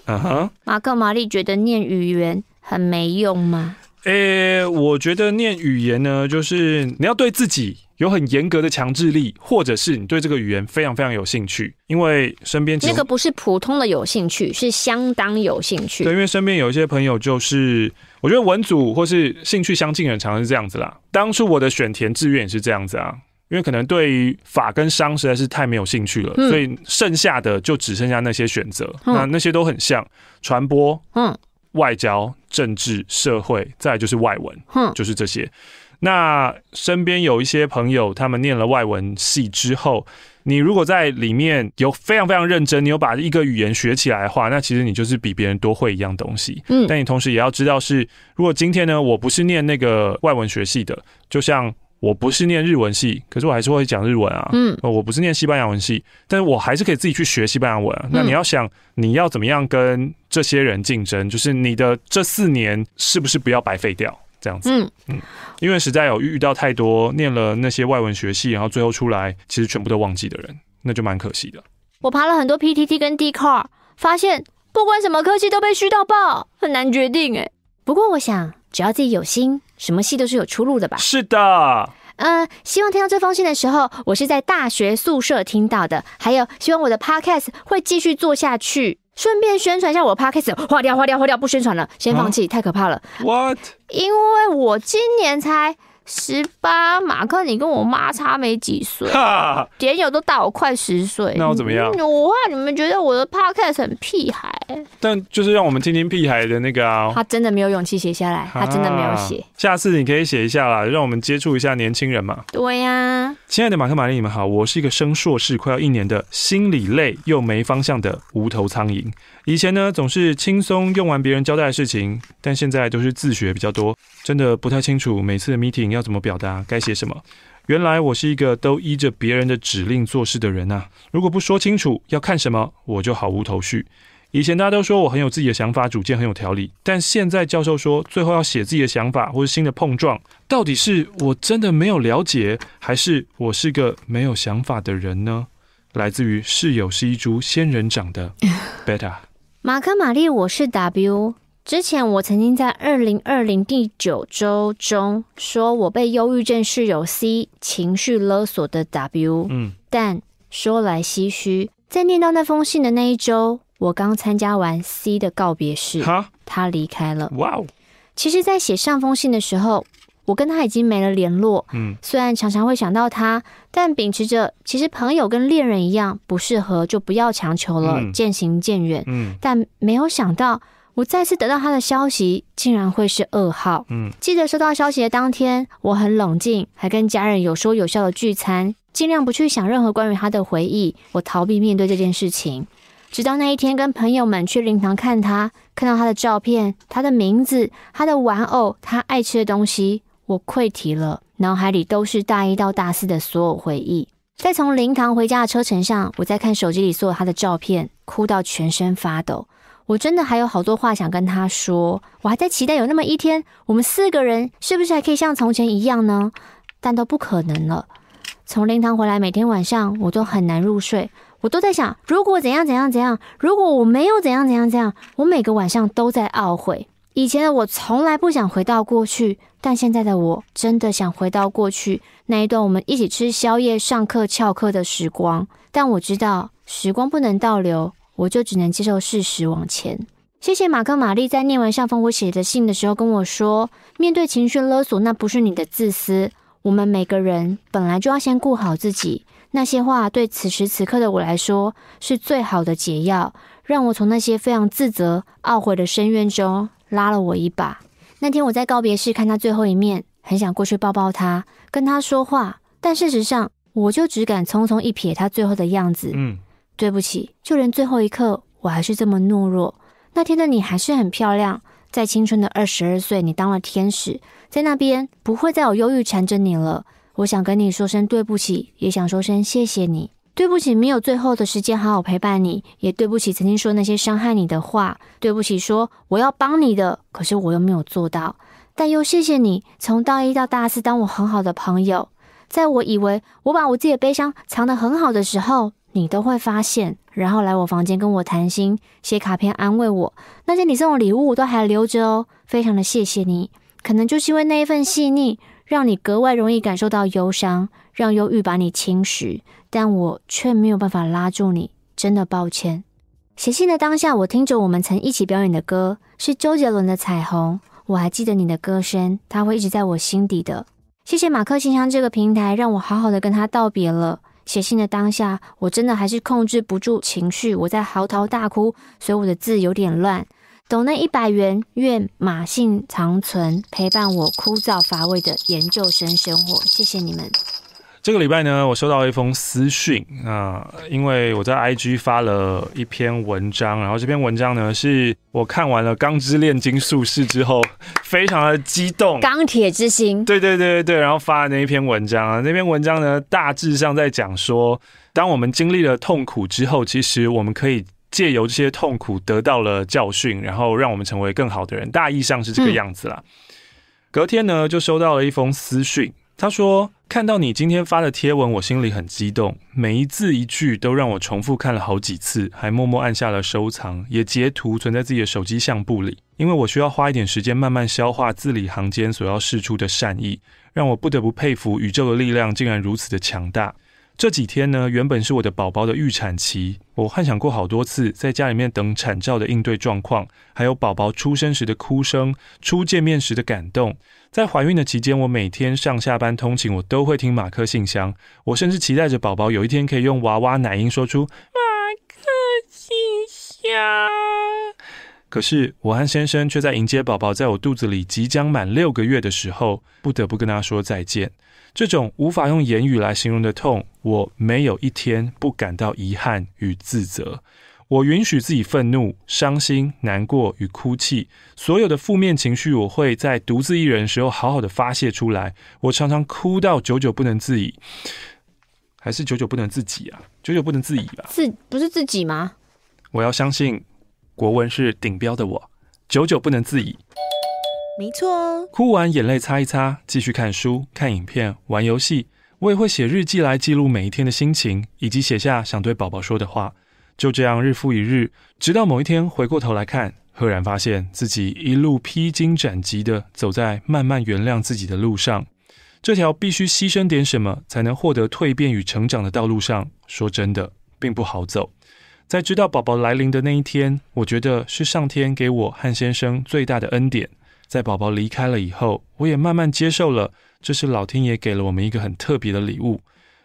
嗯哼，马克玛丽觉得念语言很没用吗？诶、欸，我觉得念语言呢，就是你要对自己有很严格的强制力，或者是你对这个语言非常非常有兴趣，因为身边那个不是普通的有兴趣，是相当有兴趣。对，因为身边有一些朋友，就是我觉得文组或是兴趣相近的人，常常是这样子啦。当初我的选填志愿也是这样子啊，因为可能对于法跟商实在是太没有兴趣了，嗯、所以剩下的就只剩下那些选择，嗯、那那些都很像传播，嗯。外交、政治、社会，再来就是外文，嗯就是这些。那身边有一些朋友，他们念了外文系之后，你如果在里面有非常非常认真，你有把一个语言学起来的话，那其实你就是比别人多会一样东西。嗯，但你同时也要知道是，如果今天呢，我不是念那个外文学系的，就像。我不是念日文系，可是我还是会讲日文啊。嗯，我不是念西班牙文系，但是我还是可以自己去学西班牙文啊。那你要想，你要怎么样跟这些人竞争？就是你的这四年是不是不要白费掉？这样子。嗯嗯，因为实在有遇到太多念了那些外文学系，然后最后出来其实全部都忘记的人，那就蛮可惜的。我爬了很多 PTT 跟 Dcard，发现不管什么科系都被虚到爆，很难决定哎。不过我想，只要自己有心。什么系都是有出路的吧？是的。呃，希望听到这封信的时候，我是在大学宿舍听到的。还有，希望我的 podcast 会继续做下去。顺便宣传一下我的 podcast，划掉，划掉，划掉，不宣传了，先放弃，太可怕了。What？因为我今年才。十八，马克，你跟我妈差没几岁，点友都大我快十岁。那我怎么样？嗯、我怕你们觉得我的 podcast 很屁孩。但就是让我们听听屁孩的那个啊。他真的没有勇气写下来，他真的没有写。下次你可以写一下啦，让我们接触一下年轻人嘛。对呀、啊。亲爱的马克、玛丽，你们好，我是一个升硕士快要一年的心理累又没方向的无头苍蝇。以前呢，总是轻松用完别人交代的事情，但现在都是自学比较多，真的不太清楚每次的 meeting 要怎么表达，该写什么。原来我是一个都依着别人的指令做事的人呐、啊。如果不说清楚要看什么，我就毫无头绪。以前大家都说我很有自己的想法，主见很有条理，但现在教授说最后要写自己的想法或是新的碰撞，到底是我真的没有了解，还是我是个没有想法的人呢？来自于室友是一株仙人掌的 Beta。马克玛丽，我是 W。之前我曾经在二零二零第九周中说我被忧郁症室友 C 情绪勒索的 W。嗯，但说来唏嘘，在念到那封信的那一周，我刚参加完 C 的告别式，哈他离开了。哇哦！其实，在写上封信的时候，我跟他已经没了联络。嗯，虽然常常会想到他，但秉持着其实朋友跟恋人一样，不适合就不要强求了，嗯、渐行渐远。嗯，但没有想到，我再次得到他的消息，竟然会是噩耗。嗯，记得收到消息的当天，我很冷静，还跟家人有说有笑的聚餐，尽量不去想任何关于他的回忆，我逃避面对这件事情。直到那一天，跟朋友们去灵堂看他，看到他的照片、他的名字、他的玩偶、他爱吃的东西，我溃堤了，脑海里都是大一到大四的所有回忆。在从灵堂回家的车程上，我在看手机里所有他的照片，哭到全身发抖。我真的还有好多话想跟他说，我还在期待有那么一天，我们四个人是不是还可以像从前一样呢？但都不可能了。从灵堂回来，每天晚上我都很难入睡。我都在想，如果怎样怎样怎样，如果我没有怎样怎样怎样，我每个晚上都在懊悔。以前的我从来不想回到过去，但现在的我真的想回到过去那一段我们一起吃宵夜、上课、翘课的时光。但我知道时光不能倒流，我就只能接受事实往前。谢谢马克玛丽在念完上封我写的信的时候跟我说，面对情绪勒索，那不是你的自私。我们每个人本来就要先顾好自己。那些话对此时此刻的我来说是最好的解药，让我从那些非常自责、懊悔的深渊中拉了我一把。那天我在告别式看他最后一面，很想过去抱抱他，跟他说话，但事实上我就只敢匆匆一瞥他最后的样子。嗯，对不起，就连最后一刻我还是这么懦弱。那天的你还是很漂亮，在青春的二十二岁，你当了天使，在那边不会再有忧郁缠着你了。我想跟你说声对不起，也想说声谢谢你。对不起，没有最后的时间好好陪伴你，也对不起曾经说那些伤害你的话。对不起，说我要帮你的，可是我又没有做到。但又谢谢你，从大一到大四当我很好的朋友，在我以为我把我自己的悲伤藏得很好的时候，你都会发现，然后来我房间跟我谈心，写卡片安慰我。那些你送的礼物我都还留着哦，非常的谢谢你。可能就是因为那一份细腻。让你格外容易感受到忧伤，让忧郁把你侵蚀，但我却没有办法拉住你，真的抱歉。写信的当下，我听着我们曾一起表演的歌，是周杰伦的《彩虹》，我还记得你的歌声，它会一直在我心底的。谢谢马克信箱这个平台，让我好好的跟他道别了。写信的当下，我真的还是控制不住情绪，我在嚎啕大哭，所以我的字有点乱。懂那一百元，愿马信长存，陪伴我枯燥乏味的研究生生活。谢谢你们。这个礼拜呢，我收到了一封私讯啊，因为我在 IG 发了一篇文章，然后这篇文章呢，是我看完了《钢之炼金术士》之后，非常的激动。钢铁之心。对对对对对，然后发的那一篇文章啊，那篇文章呢，大致上在讲说，当我们经历了痛苦之后，其实我们可以。借由这些痛苦得到了教训，然后让我们成为更好的人，大意上是这个样子啦。嗯、隔天呢，就收到了一封私讯，他说：“看到你今天发的贴文，我心里很激动，每一字一句都让我重复看了好几次，还默默按下了收藏，也截图存在自己的手机相簿里，因为我需要花一点时间慢慢消化字里行间所要释出的善意，让我不得不佩服宇宙的力量竟然如此的强大。”这几天呢，原本是我的宝宝的预产期，我幻想过好多次，在家里面等产兆的应对状况，还有宝宝出生时的哭声、初见面时的感动。在怀孕的期间，我每天上下班通勤，我都会听马克信箱。我甚至期待着宝宝有一天可以用娃娃奶音说出马克信箱。可是我和先生却在迎接宝宝在我肚子里即将满六个月的时候，不得不跟他说再见。这种无法用言语来形容的痛，我没有一天不感到遗憾与自责。我允许自己愤怒、伤心、难过与哭泣，所有的负面情绪，我会在独自一人的时候好好的发泄出来。我常常哭到久久不能自已，还是久久不能自己啊？久久不能自已吧？自不是自己吗？我要相信国文是顶标的我，久久不能自已。没错哦，哭完眼泪擦一擦，继续看书、看影片、玩游戏。我也会写日记来记录每一天的心情，以及写下想对宝宝说的话。就这样日复一日，直到某一天回过头来看，赫然发现自己一路披荆斩棘的走在慢慢原谅自己的路上。这条必须牺牲点什么才能获得蜕变与成长的道路上，说真的，并不好走。在知道宝宝来临的那一天，我觉得是上天给我和先生最大的恩典。在宝宝离开了以后，我也慢慢接受了，这是老天爷给了我们一个很特别的礼物。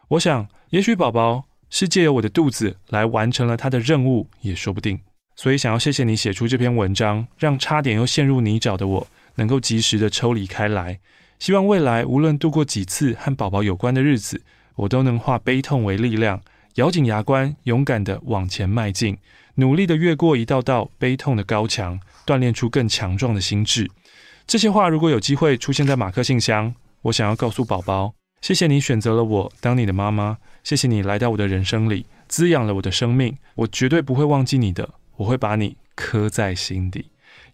我想，也许宝宝是借由我的肚子来完成了他的任务，也说不定。所以，想要谢谢你写出这篇文章，让差点又陷入泥沼的我能够及时的抽离开来。希望未来无论度过几次和宝宝有关的日子，我都能化悲痛为力量。咬紧牙关，勇敢的往前迈进，努力的越过一道道悲痛的高墙，锻炼出更强壮的心智。这些话如果有机会出现在马克信箱，我想要告诉宝宝：谢谢你选择了我当你的妈妈，谢谢你来到我的人生里，滋养了我的生命。我绝对不会忘记你的，我会把你刻在心底，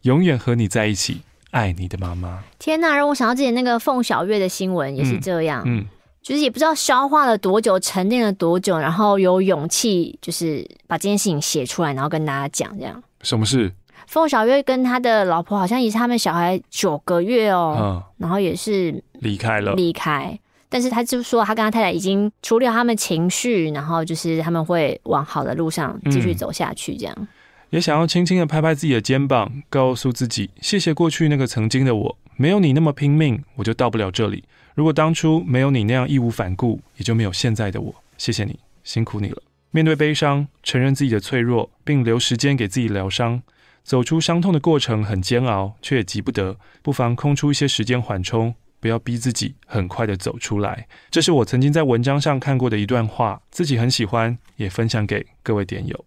永远和你在一起，爱你的妈妈。天哪，让我想到之前那个凤小岳的新闻也是这样。嗯。嗯就是也不知道消化了多久，沉淀了多久，然后有勇气，就是把这件事情写出来，然后跟大家讲这样。什么事？凤小岳跟他的老婆好像也是他们小孩九个月哦，嗯，然后也是离开了，离开。但是他就说，他跟他太太已经处理好他们情绪，然后就是他们会往好的路上继续走下去，这样。也想要轻轻的拍拍自己的肩膀，告诉自己，谢谢过去那个曾经的我，没有你那么拼命，我就到不了这里。如果当初没有你那样义无反顾，也就没有现在的我。谢谢你，辛苦你了。面对悲伤，承认自己的脆弱，并留时间给自己疗伤。走出伤痛的过程很煎熬，却也急不得。不妨空出一些时间缓冲，不要逼自己很快的走出来。这是我曾经在文章上看过的一段话，自己很喜欢，也分享给各位点友。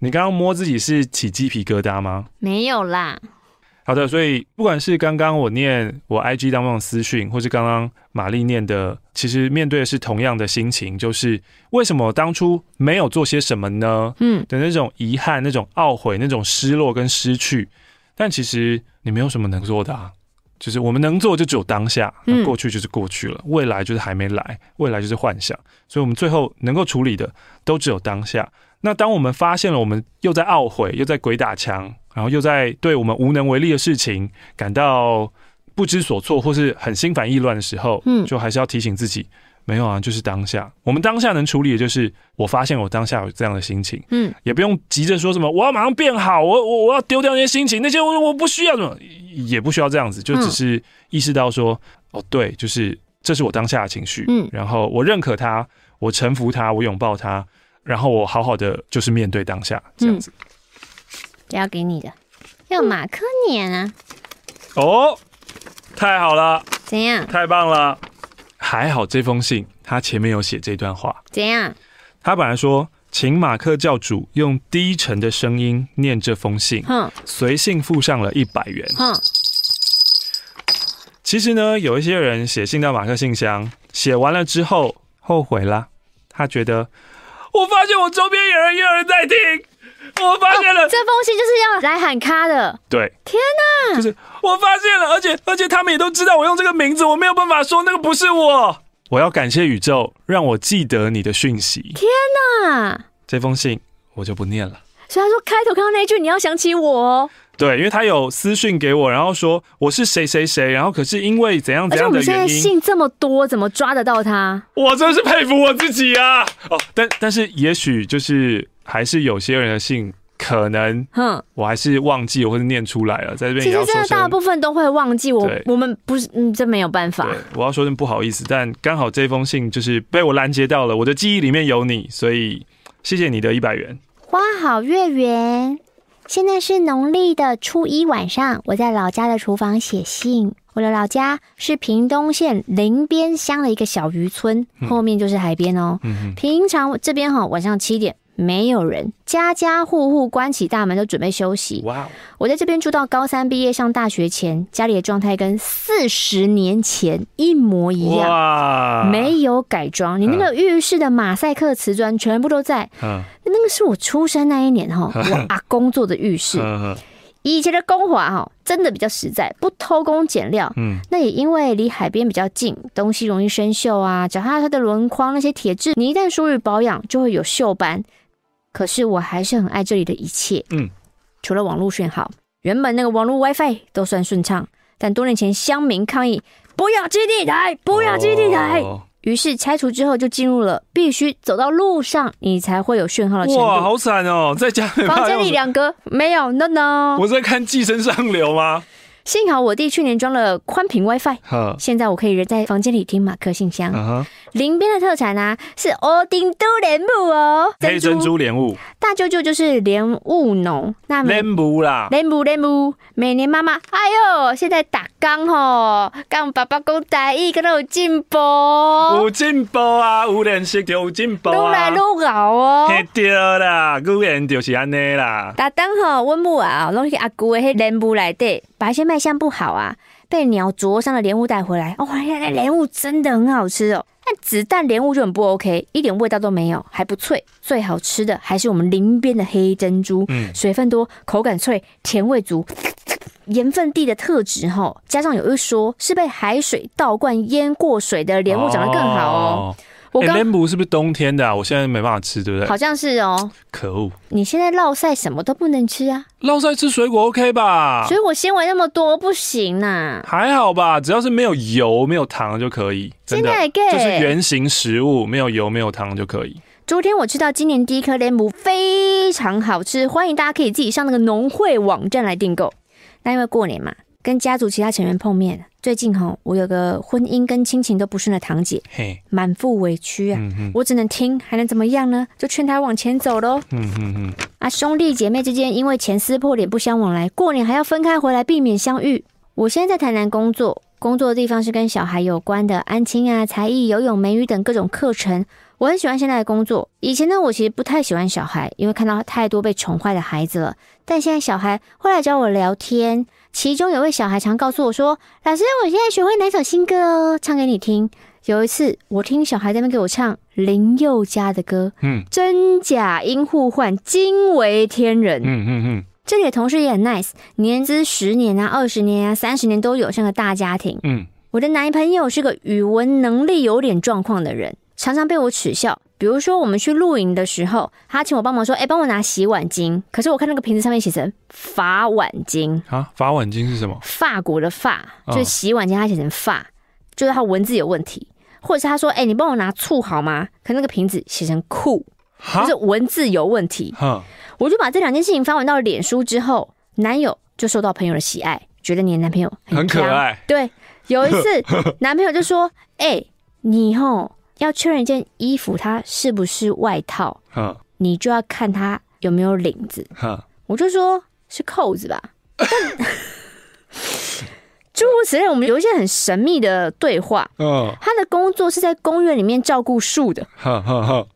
你刚刚摸自己是起鸡皮疙瘩吗？没有啦。好的，所以不管是刚刚我念我 IG 当中的私讯，或是刚刚玛丽念的，其实面对的是同样的心情，就是为什么当初没有做些什么呢？嗯，的那种遗憾、那种懊悔、那种失落跟失去。但其实你没有什么能做的啊，就是我们能做就只有当下，那过去就是过去了，未来就是还没来，未来就是幻想。所以我们最后能够处理的都只有当下。那当我们发现了我们又在懊悔，又在鬼打墙。然后又在对我们无能为力的事情感到不知所措，或是很心烦意乱的时候，嗯，就还是要提醒自己，没有啊，就是当下，我们当下能处理的就是，我发现我当下有这样的心情，嗯，也不用急着说什么，我要马上变好，我我我要丢掉那些心情，那些我我不需要什么，也不需要这样子，就只是意识到说，哦，对，就是这是我当下的情绪，嗯，然后我认可它，我臣服它，我拥抱它，然后我好好的就是面对当下，这样子。这要给你的，要马克年啊！哦，太好了！怎样？太棒了！还好这封信他前面有写这段话。怎样？他本来说，请马克教主用低沉的声音念这封信，哼，随信附上了一百元，哼。其实呢，有一些人写信到马克信箱，写完了之后后悔了，他觉得，我发现我周边有人也有人在听。我发现了，哦，这封信就是要来喊卡的。对，天哪！就是我发现了，而且而且他们也都知道我用这个名字，我没有办法说那个不是我。我要感谢宇宙，让我记得你的讯息。天哪！这封信我就不念了。所以他说开头看到那一句，你要想起我哦。对，因为他有私讯给我，然后说我是谁谁谁，然后可是因为怎样怎样的原因，我们现在信这么多，怎么抓得到他？我真是佩服我自己啊！哦，但但是也许就是。还是有些人的信可能，哼，我还是忘记或者念出来了，在这边。其实真的大部分都会忘记，我我们不是，嗯，这没有办法。对，我要说声不好意思，但刚好这封信就是被我拦截到了，我的记忆里面有你，所以谢谢你的一百元。花好月圆，现在是农历的初一晚上，我在老家的厨房写信。我的老家是屏东县林边乡的一个小渔村，后面就是海边哦。嗯，平常这边哈晚上七点。没有人，家家户户关起大门都准备休息。哇 Wow！我在这边住到高三毕业上大学前，家里的状态跟四十年前一模一样，哇没有改装。你那个浴室的马赛克瓷砖全部都在。嗯，那个是我出生那一年哈，我阿公做的浴室。以前的工华哈，真的比较实在，不偷工减料。嗯，那也因为离海边比较近，东西容易生锈啊，脚踏车的轮框那些铁质，你一旦疏于保养，就会有锈斑。可是我还是很爱这里的一切，嗯，除了网络讯号，原本那个网络 WiFi 都算顺畅，但多年前乡民抗议不要基地台，不要基地台，哦、于是拆除之后就进入了必须走到路上你才会有讯号的程度。哇，好惨哦，在家房间里两格没有，no no。我在看《寄生上流》吗？幸好我弟去年装了宽频 WiFi，现在我可以人在房间里听马克信箱。林边的特产啊是欧丁都莲雾哦，黑珍珠莲雾。大舅舅就是莲雾农，那莲雾啦，莲雾莲雾。每年妈妈，哎呦，现在打工吼，跟爸爸讲台语，可能有进步。有进步啊，有练习就有进步啊。愈来愈好哦。对啦，语言就是安尼啦。打灯吼，温木啊，拢去阿姑的迄莲雾来的，把一些卖相不好啊，被鸟啄伤的莲雾带回来。哦，原来莲雾真的很好吃哦。但子弹莲雾就很不 OK，一点味道都没有，还不脆。最好吃的还是我们林边的黑珍珠，嗯，水分多，口感脆，甜味足，盐分地的特质哈，加上有一说是被海水倒灌淹过水的莲雾长得更好哦。哦我刚莲雾是不是冬天的啊？我现在没办法吃，对不对？好像是哦。可恶！你现在落晒什么都不能吃啊？落晒吃水果 OK 吧？水果纤维那么多不行呐、啊？还好吧，只要是没有油、没有糖就可以。真的，就是原型食物，没有油、没有糖就可以。昨天我吃到今年第一颗莲雾，非常好吃，欢迎大家可以自己上那个农会网站来订购。那因为过年嘛。跟家族其他成员碰面，最近哈，我有个婚姻跟亲情都不顺的堂姐，满腹委屈啊，嗯、我只能听，还能怎么样呢？就劝她往前走喽。嗯嗯嗯。啊，兄弟姐妹之间因为钱撕破脸不相往来，过年还要分开回来避免相遇。我现在在台南工作，工作的地方是跟小孩有关的安亲啊、才艺、游泳、美语等各种课程。我很喜欢现在的工作。以前呢，我其实不太喜欢小孩，因为看到太多被宠坏的孩子了。但现在小孩会来找我聊天。其中有位小孩常告诉我说：“老师，我现在学会哪首新歌哦，唱给你听。”有一次，我听小孩在那边给我唱林宥嘉的歌，嗯，真假音互换，惊为天人。嗯嗯嗯。这里的同事也很 nice，年资十年啊、二十年啊、三十年都有，像个大家庭。嗯，我的男朋友是个语文能力有点状况的人，常常被我耻笑。比如说，我们去露营的时候，他请我帮忙说：“哎，帮我拿洗碗巾。”可是我看那个瓶子上面写成“法碗巾”啊，“法碗巾”是什么？法国的法，就是洗碗巾，他写成“法”，就是他文字有问题。或者是他说：“哎，你帮我拿醋好吗？”可那个瓶子写成“酷”，就是文字有问题。我就把这两件事情发完到了脸书之后，男友就受到朋友的喜爱，觉得你的男朋友很，很可爱。对，有一次 男朋友就说：“哎，你吼。”要确认一件衣服它是不是外套，嗯，你就要看它有没有领子。嗯，我就说是扣子吧。诸如此类，我们有一些很神秘的对话。嗯，他的工作是在公园里面照顾树的。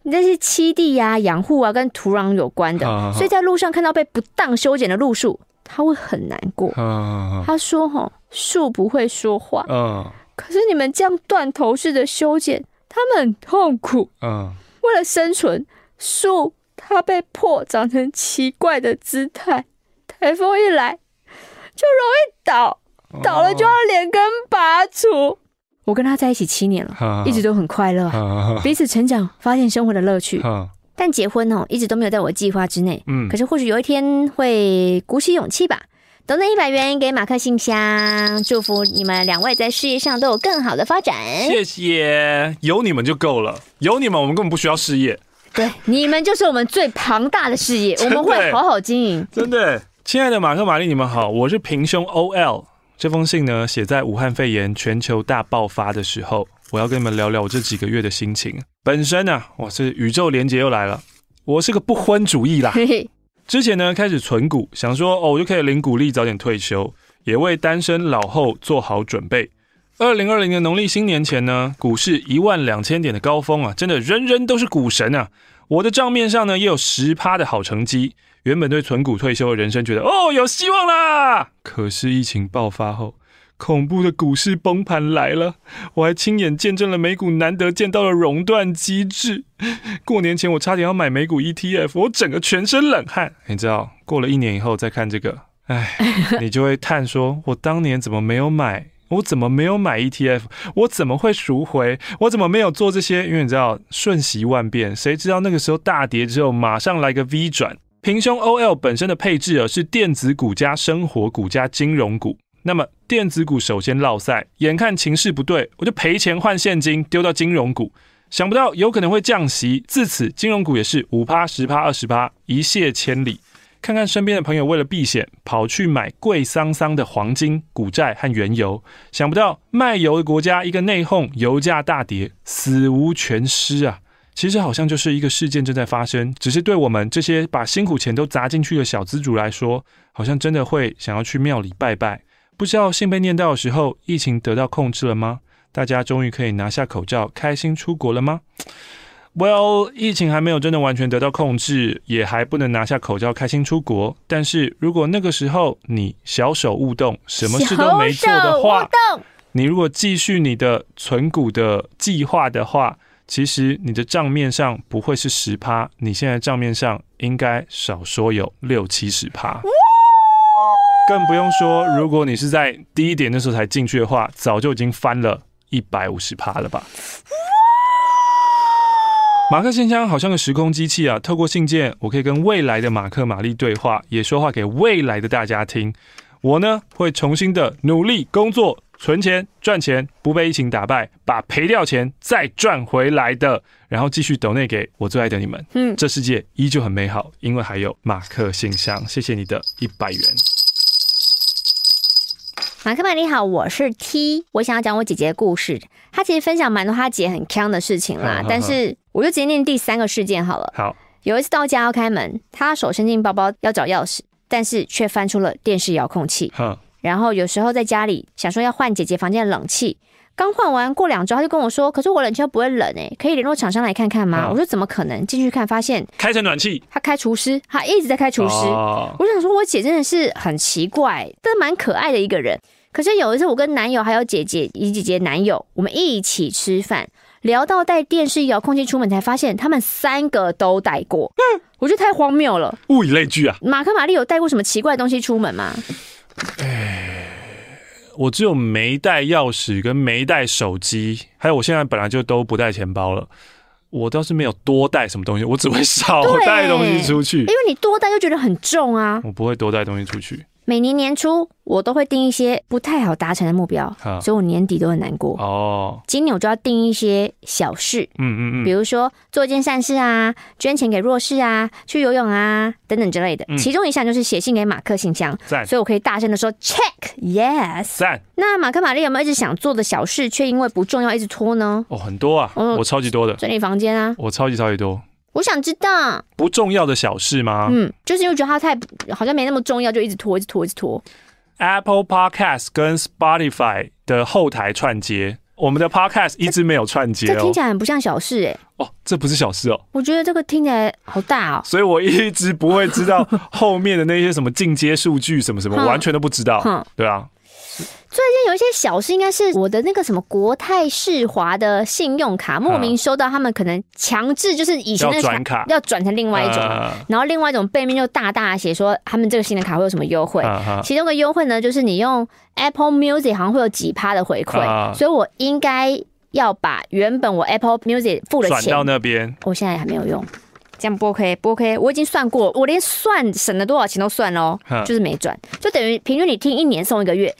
那些栖地呀、养护啊，跟土壤有关的。所以在路上看到被不当修剪的路树，他会很难过。他说：“哈，树不会说话。嗯，可是你们这样断头式的修剪。”他们很痛苦，嗯，为了生存，树它被迫长成奇怪的姿态，台风一来就容易倒，倒了就要连根拔除。哦、我跟他在一起七年了，一直都很快乐，彼此成长，发现生活的乐趣。但结婚哦，一直都没有在我计划之内。嗯，可是或许有一天会鼓起勇气吧。抖内一百元给马克信箱，祝福你们两位在事业上都有更好的发展。谢谢，有你们就够了，有你们我们根本不需要事业。对，你们就是我们最庞大的事业，我们会好好经营。真的，亲爱的马克、玛丽，你们好，我是平胸 OL。这封信呢，写在武汉肺炎全球大爆发的时候，我要跟你们聊聊我这几个月的心情。本身呢、啊，我是宇宙连接又来了，我是个不婚主义啦。之前呢，开始存股，想说哦，我就可以领股利，早点退休，也为单身老后做好准备。二零二零年农历新年前呢，股市一万两千点的高峰啊，真的人人都是股神啊！我的账面上呢，也有十趴的好成绩。原本对存股退休的人生觉得哦，有希望啦。可是疫情爆发后，恐怖的股市崩盘来了，我还亲眼见证了美股难得见到的熔断机制。过年前我差点要买美股 ETF，我整个全身冷汗。你知道，过了一年以后再看这个，哎，你就会叹说：我当年怎么没有买？我怎么没有买 ETF？我怎么会赎回？我怎么没有做这些？因为你知道，瞬息万变，谁知道那个时候大跌之后，马上来个 V 转。平胸 OL 本身的配置啊，是电子股加生活股加金融股。那么电子股首先落赛，眼看情势不对，我就赔钱换现金丢到金融股，想不到有可能会降息，自此金融股也是五趴、十趴、二十趴，一泻千里。看看身边的朋友为了避险，跑去买贵桑桑的黄金、股债和原油，想不到卖油的国家一个内讧，油价大跌，死无全尸啊！其实好像就是一个事件正在发生，只是对我们这些把辛苦钱都砸进去的小资主来说，好像真的会想要去庙里拜拜。不知道信被念到的时候，疫情得到控制了吗？大家终于可以拿下口罩，开心出国了吗？Well，疫情还没有真的完全得到控制，也还不能拿下口罩开心出国。但是如果那个时候你小手勿动，什么事都没做的话，你如果继续你的存股的计划的话，其实你的账面上不会是十趴，你现在账面上应该少说有六七十趴。更不用说，如果你是在低一点的时候才进去的话，早就已经翻了一百五十趴了吧。马克信箱好像个时空机器啊！透过信件，我可以跟未来的马克、玛丽对话，也说话给未来的大家听。我呢，会重新的努力工作、存钱、赚钱，不被疫情打败，把赔掉钱再赚回来的，然后继续抖内给我最爱的你们。嗯，这世界依旧很美好，因为还有马克信箱。谢谢你的一百元。马克曼你好，我是 T，我想要讲我姐姐的故事。她其实分享蛮多她姐很坑的事情啦，但是我就直接念第三个事件好了。好，有一次到家要开门，她手伸进包包要找钥匙，但是却翻出了电视遥控器。然后有时候在家里想说要换姐姐房间的冷气。刚换完过两周，他就跟我说：“可是我冷气不会冷哎，可以联络厂商来看看吗？”我说：“怎么可能？”进去看，发现开成暖气。他开除湿，他一直在开除湿。哦、我想说，我姐真的是很奇怪，但蛮可爱的一个人。可是有一次，我跟男友还有姐姐以及姐姐男友，我们一起吃饭，聊到带电视遥控器出门，才发现他们三个都带过。嗯，我觉得太荒谬了，物以类聚啊。马克玛丽有带过什么奇怪的东西出门吗？我只有没带钥匙跟没带手机，还有我现在本来就都不带钱包了。我倒是没有多带什么东西，我只会少带东西出去。因为你多带就觉得很重啊。我不会多带东西出去。每年年初，我都会定一些不太好达成的目标，所以我年底都很难过。哦，今年我就要定一些小事，嗯嗯嗯，比如说做一件善事啊，捐钱给弱势啊，去游泳啊，等等之类的。其中一项就是写信给马克信箱，赞，所以我可以大声的说 check yes，赞。那马克玛丽有没有一直想做的小事，却因为不重要一直拖呢？哦，很多啊，我超级多的，整理房间啊，我超级超级多。我想知道不重要的小事吗？嗯，就是因为觉得它太好像没那么重要，就一直拖，一直拖，一直拖。Apple Podcast 跟 Spotify 的后台串接，我们的 Podcast 一直没有串接哦。这听起来很不像小事哎。哦，这不是小事哦。我觉得这个听起来好大哦。所以我一直不会知道后面的那些什么进阶数据什么什么，完全都不知道。对啊。最近有一些小事，应该是我的那个什么国泰世华的信用卡莫名收到，他们可能强制就是以前的转卡。要转成另外一种，然后另外一种背面就大大写说他们这个新的卡会有什么优惠，其中的优惠呢，就是你用 Apple Music 好像会有几趴的回馈，所以我应该要把原本我 Apple Music 付的钱转到那边，我现在还没有用。这样不 OK，不 OK，我已经算过，我连算省了多少钱都算哦，就是没赚，就等于平均你听一年送一个月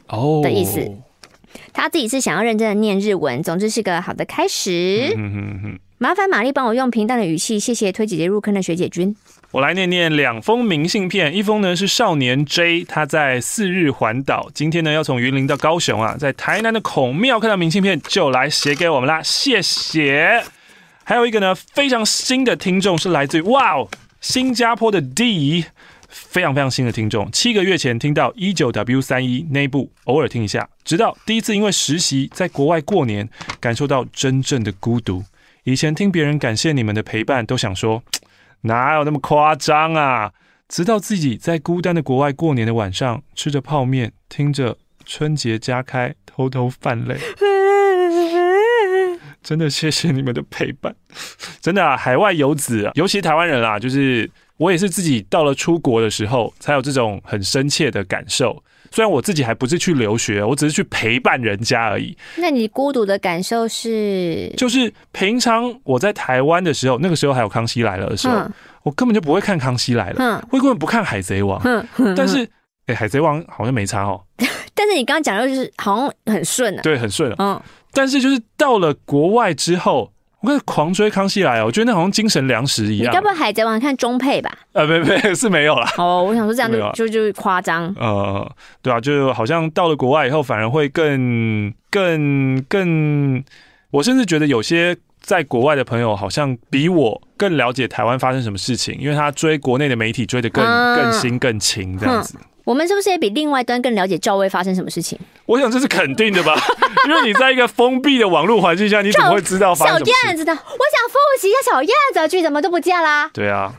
的意思。他自己是想要认真的念日文，总之是个好的开始。麻烦玛丽帮我用平淡的语气，谢谢推姐姐入坑的学姐君。我来念念两封明信片，一封呢是少年 J，他在四日环岛，今天呢要从云林到高雄啊，在台南的孔庙看到明信片就来写给我们啦，谢谢。还有一个呢，非常新的听众是来自于哇哦，新加坡的 D，非常非常新的听众，七个月前听到一九 W 三一那一部，偶尔听一下，直到第一次因为实习在国外过年，感受到真正的孤独。以前听别人感谢你们的陪伴，都想说哪有那么夸张啊？直到自己在孤单的国外过年的晚上，吃着泡面，听着春节加开，偷偷泛泪。真的谢谢你们的陪伴，真的啊，海外游子啊，尤其台湾人啊，就是我也是自己到了出国的时候，才有这种很深切的感受。虽然我自己还不是去留学，我只是去陪伴人家而已。那你孤独的感受是？就是平常我在台湾的时候，那个时候还有《康熙来了》的时候，我根本就不会看《康熙来了》，我根本不看《海贼王》。但是哎，海贼王好像没差哦。但是你刚刚讲的就是好像很顺啊。对，很顺。嗯。但是就是到了国外之后，我开始狂追康熙来哦，我觉得那好像精神粮食一样。你该不会海贼王看中配吧？呃，没没 是没有啦。哦，我想说这样就就就夸张。呃，对啊，就好像到了国外以后，反而会更更更，我甚至觉得有些在国外的朋友好像比我更了解台湾发生什么事情，因为他追国内的媒体追得更、嗯、更新更勤这样子。我们是不是也比另外一端更了解赵薇发生什么事情？我想这是肯定的吧，因为你在一个封闭的网络环境下，你怎么会知道发生什么事？小燕子的，我想复习一下小燕子的剧，怎么都不见啦？对啊，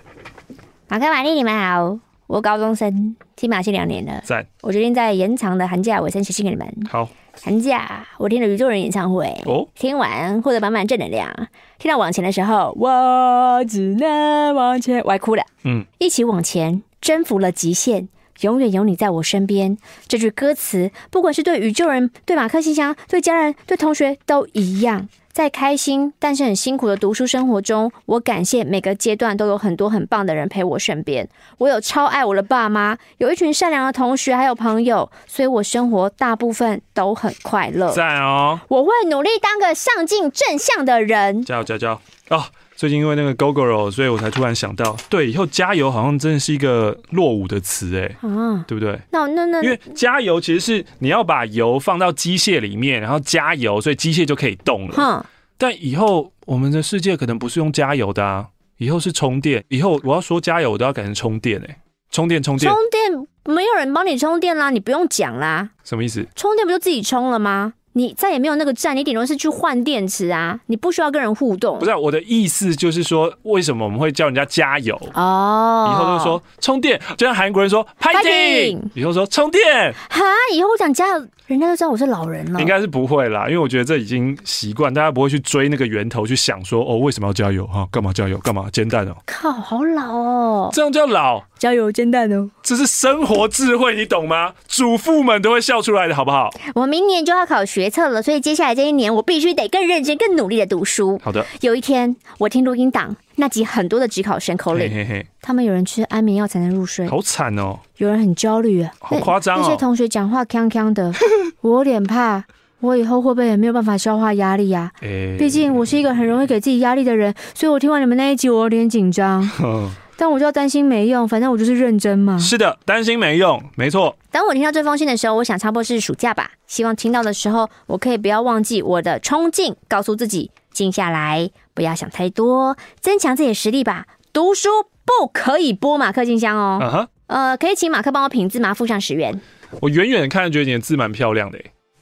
马克、玛丽，你们好，我高中生，听马戏两年了，在。我决定在延长的寒假尾声写信给你们。好，寒假我听了宇宙人演唱会，哦，听完获得满满正能量。听到往前的时候，我只能往前，我还哭了。嗯，一起往前，征服了极限。永远有你在我身边。这句歌词，不管是对宇宙人、对马克信箱、对家人、对同学，都一样。在开心但是很辛苦的读书生活中，我感谢每个阶段都有很多很棒的人陪我身边。我有超爱我的爸妈，有一群善良的同学，还有朋友，所以我生活大部分都很快乐。赞哦！我会努力当个上进正向的人。加油加油哦！最近因为那个 Gogoro，所以我才突然想到，对，以后加油好像真的是一个落伍的词哎，啊，对不对？那那那，因为加油其实是你要把油放到机械里面，然后加油，所以机械就可以动了。哼，但以后我们的世界可能不是用加油的啊，以后是充电。以后我要说加油，我都要改成充电哎，充电充电充电，没有人帮你充电啦，你不用讲啦。什么意思？充电不就自己充了吗？你再也没有那个站，你顶多是去换电池啊，你不需要跟人互动。不是、啊、我的意思，就是说为什么我们会叫人家加油？哦，以后都说充电，就像韩国人说派丁，以后说充电。哈，以后我讲加油。人家都知道我是老人了，应该是不会啦，因为我觉得这已经习惯，大家不会去追那个源头去想说哦，为什么要加油哈？干嘛加油？干嘛煎蛋哦？靠，好老哦！这样叫老？加油煎蛋哦！这是生活智慧，你懂吗？主妇们都会笑出来的，好不好？我明年就要考学测了，所以接下来这一年我必须得更认真、更努力的读书。好的。有一天我听录音档。那集很多的职考生口令，嘿嘿嘿，他们有人吃安眠药才能入睡，好惨哦！有人很焦虑啊，好夸张哦！那些同学讲话锵锵的，我有点怕，我以后会不会也没有办法消化压力呀？哎，毕竟我是一个很容易给自己压力的人，所以我听完你们那一集，我有点紧张。但我就要担心没用，反正我就是认真嘛。是的，担心没用，没错。当我听到这封信的时候，我想差不多是暑假吧。希望听到的时候，我可以不要忘记我的冲劲，告诉自己。静下来，不要想太多，增强自己的实力吧。读书不可以播马克信箱哦。Uh huh. 呃，可以请马克帮我品字吗？附上十元。我远远看觉得你的字蛮漂亮的，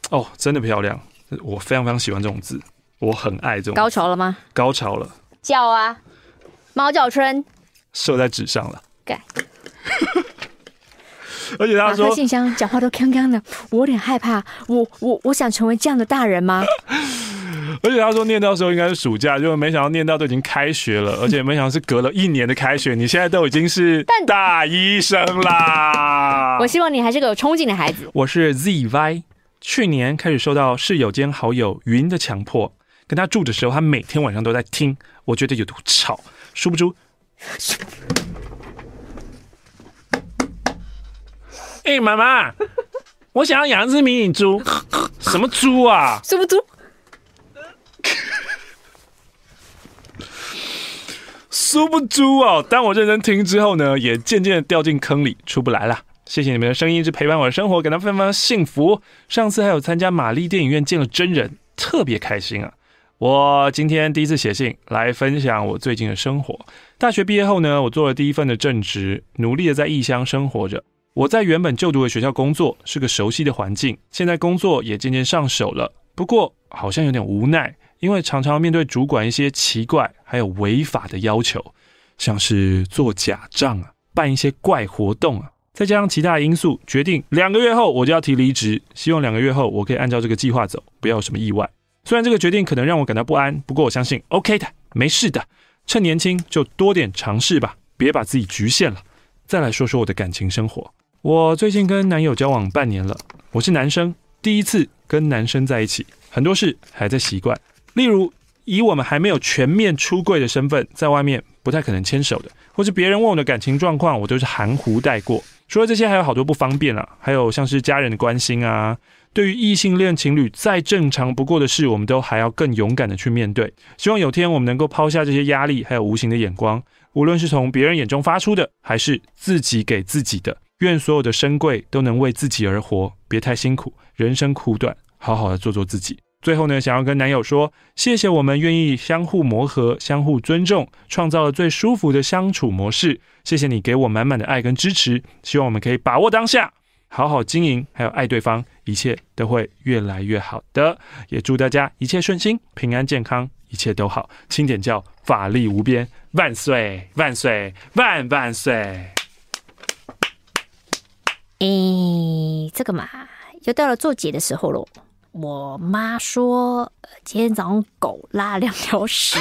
哦，真的漂亮。我非常非常喜欢这种字，我很爱这种。高潮了吗？高潮了。叫啊，猫叫春。射在纸上了。改。而且他说，信箱讲话都锵锵的，我有点害怕。我我我想成为这样的大人吗？而且他说念到的时候应该是暑假，就没想到念到都已经开学了，而且没想到是隔了一年的开学，你现在都已经是大医生啦！我希望你还是个有冲劲的孩子。我是 ZY，去年开始受到室友兼好友云的强迫，跟他住的时候，他每天晚上都在听，我觉得有多吵。殊不知，哎、欸，妈妈，我想要养一只迷你猪，什么猪啊？什么猪？苏不猪哦！当我认真听之后呢，也渐渐的掉进坑里，出不来了。谢谢你们的声音，一直陪伴我的生活，感到非常幸福。上次还有参加玛丽电影院见了真人，特别开心啊！我今天第一次写信来分享我最近的生活。大学毕业后呢，我做了第一份的正职，努力的在异乡生活着。我在原本就读的学校工作，是个熟悉的环境，现在工作也渐渐上手了。不过好像有点无奈。因为常常面对主管一些奇怪还有违法的要求，像是做假账啊，办一些怪活动啊，再加上其他因素，决定两个月后我就要提离职。希望两个月后我可以按照这个计划走，不要有什么意外。虽然这个决定可能让我感到不安，不过我相信 OK 的，没事的。趁年轻就多点尝试吧，别把自己局限了。再来说说我的感情生活，我最近跟男友交往半年了，我是男生，第一次跟男生在一起，很多事还在习惯。例如，以我们还没有全面出柜的身份，在外面不太可能牵手的，或是别人问我的感情状况，我都是含糊带过，除了这些，还有好多不方便啊，还有像是家人的关心啊。对于异性恋情侣，再正常不过的事，我们都还要更勇敢的去面对。希望有天我们能够抛下这些压力，还有无形的眼光，无论是从别人眼中发出的，还是自己给自己的。愿所有的深柜都能为自己而活，别太辛苦，人生苦短，好好的做做自己。最后呢，想要跟男友说，谢谢我们愿意相互磨合、相互尊重，创造了最舒服的相处模式。谢谢你给我满满的爱跟支持，希望我们可以把握当下。好好经营，还有爱对方，一切都会越来越好的。也祝大家一切顺心、平安健康，一切都好。清点教法力无边，万岁万岁万万岁！诶，这个嘛，又到了做节的时候喽。我妈说，今天早上狗拉两条屎，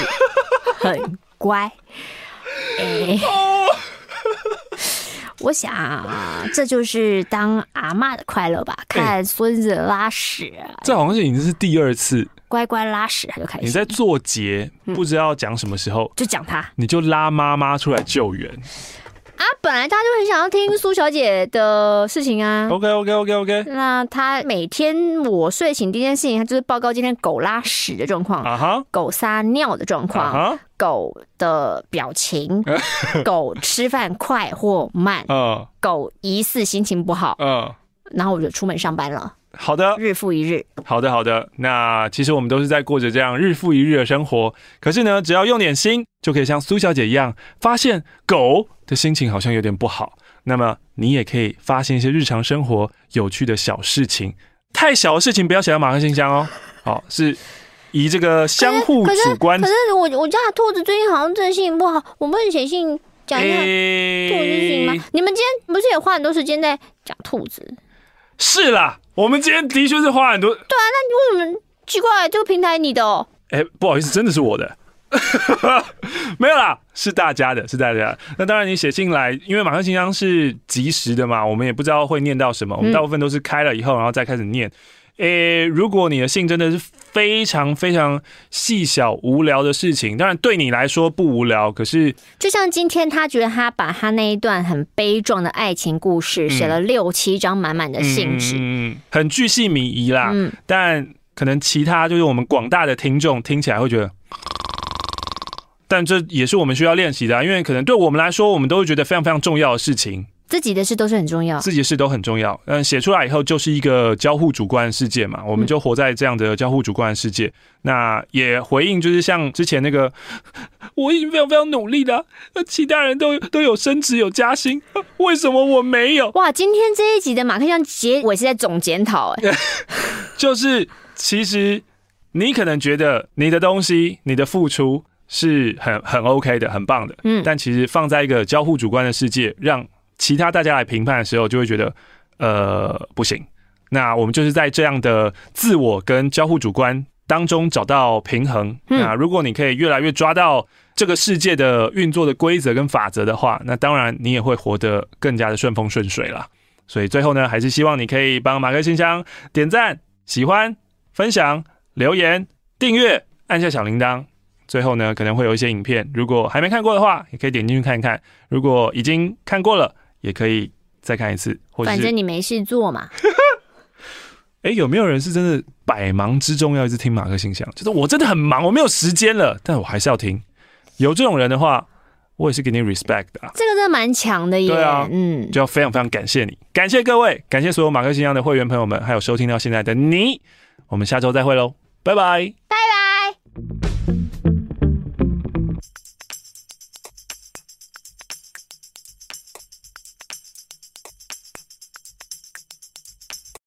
很乖。诶。我想，这就是当阿妈的快乐吧？看孙子拉屎，啊，这好像是已经是第二次。乖乖拉屎，他就开始。你在做节，不知道讲什么时候，嗯、就讲他，你就拉妈妈出来救援啊！本来大家就很想要听苏小姐的事情啊。OK OK OK OK。那他每天我睡醒第一件事情，他就是报告今天狗拉屎的状况啊哈，狗撒尿的状况啊哈。狗的表情，狗吃饭快或慢，嗯，狗疑似心情不好，嗯，然后我就出门上班了。好的，日复一日。好的，好的。那其实我们都是在过着这样日复一日的生活。可是呢，只要用点心，就可以像苏小姐一样，发现狗的心情好像有点不好。那么你也可以发现一些日常生活有趣的小事情。太小的事情不要写到马克信箱哦。好，是。以这个相互主观，可是我我家的兔子最近好像真的心情不好，我不能写信讲一下兔子行吗？欸、你们今天不是也花很多时间在讲兔子？是啦，我们今天的确是花很多。对啊，那你为什么奇怪？这个平台你的哦？哎、欸，不好意思，真的是我的，没有啦，是大家的，是大家的。那当然，你写信来，因为马克信箱是即时的嘛，我们也不知道会念到什么，我们大部分都是开了以后，然后再开始念。诶、欸，如果你的信真的是非常非常细小无聊的事情，当然对你来说不无聊，可是就像今天他觉得他把他那一段很悲壮的爱情故事写了六七张满满的信纸，嗯，很巨细靡遗啦。嗯，但可能其他就是我们广大的听众听起来会觉得，但这也是我们需要练习的，因为可能对我们来说，我们都会觉得非常非常重要的事情。自己的事都是很重要，自己的事都很重要。嗯，写出来以后就是一个交互主观的世界嘛，我们就活在这样的交互主观的世界。嗯、那也回应就是像之前那个，我已经非常非常努力了，那其他人都都有升职有加薪，为什么我没有？哇，今天这一集的马克像结尾是在总检讨哎，就是其实你可能觉得你的东西、你的付出是很很 OK 的、很棒的，嗯，但其实放在一个交互主观的世界，让其他大家来评判的时候，就会觉得，呃，不行。那我们就是在这样的自我跟交互主观当中找到平衡。嗯、那如果你可以越来越抓到这个世界的运作的规则跟法则的话，那当然你也会活得更加的顺风顺水了。所以最后呢，还是希望你可以帮马克信箱点赞、喜欢、分享、留言、订阅、按下小铃铛。最后呢，可能会有一些影片，如果还没看过的话，也可以点进去看一看。如果已经看过了，也可以再看一次，或者反正你没事做嘛。哎、欸，有没有人是真的百忙之中要一直听马克信箱？就是我真的很忙，我没有时间了，但我还是要听。有这种人的话，我也是给你 respect 的、啊。这个真的蛮强的耶。对啊，嗯，就要非常非常感谢你，感谢各位，感谢所有马克信箱的会员朋友们，还有收听到现在的你。我们下周再会喽，拜拜，拜。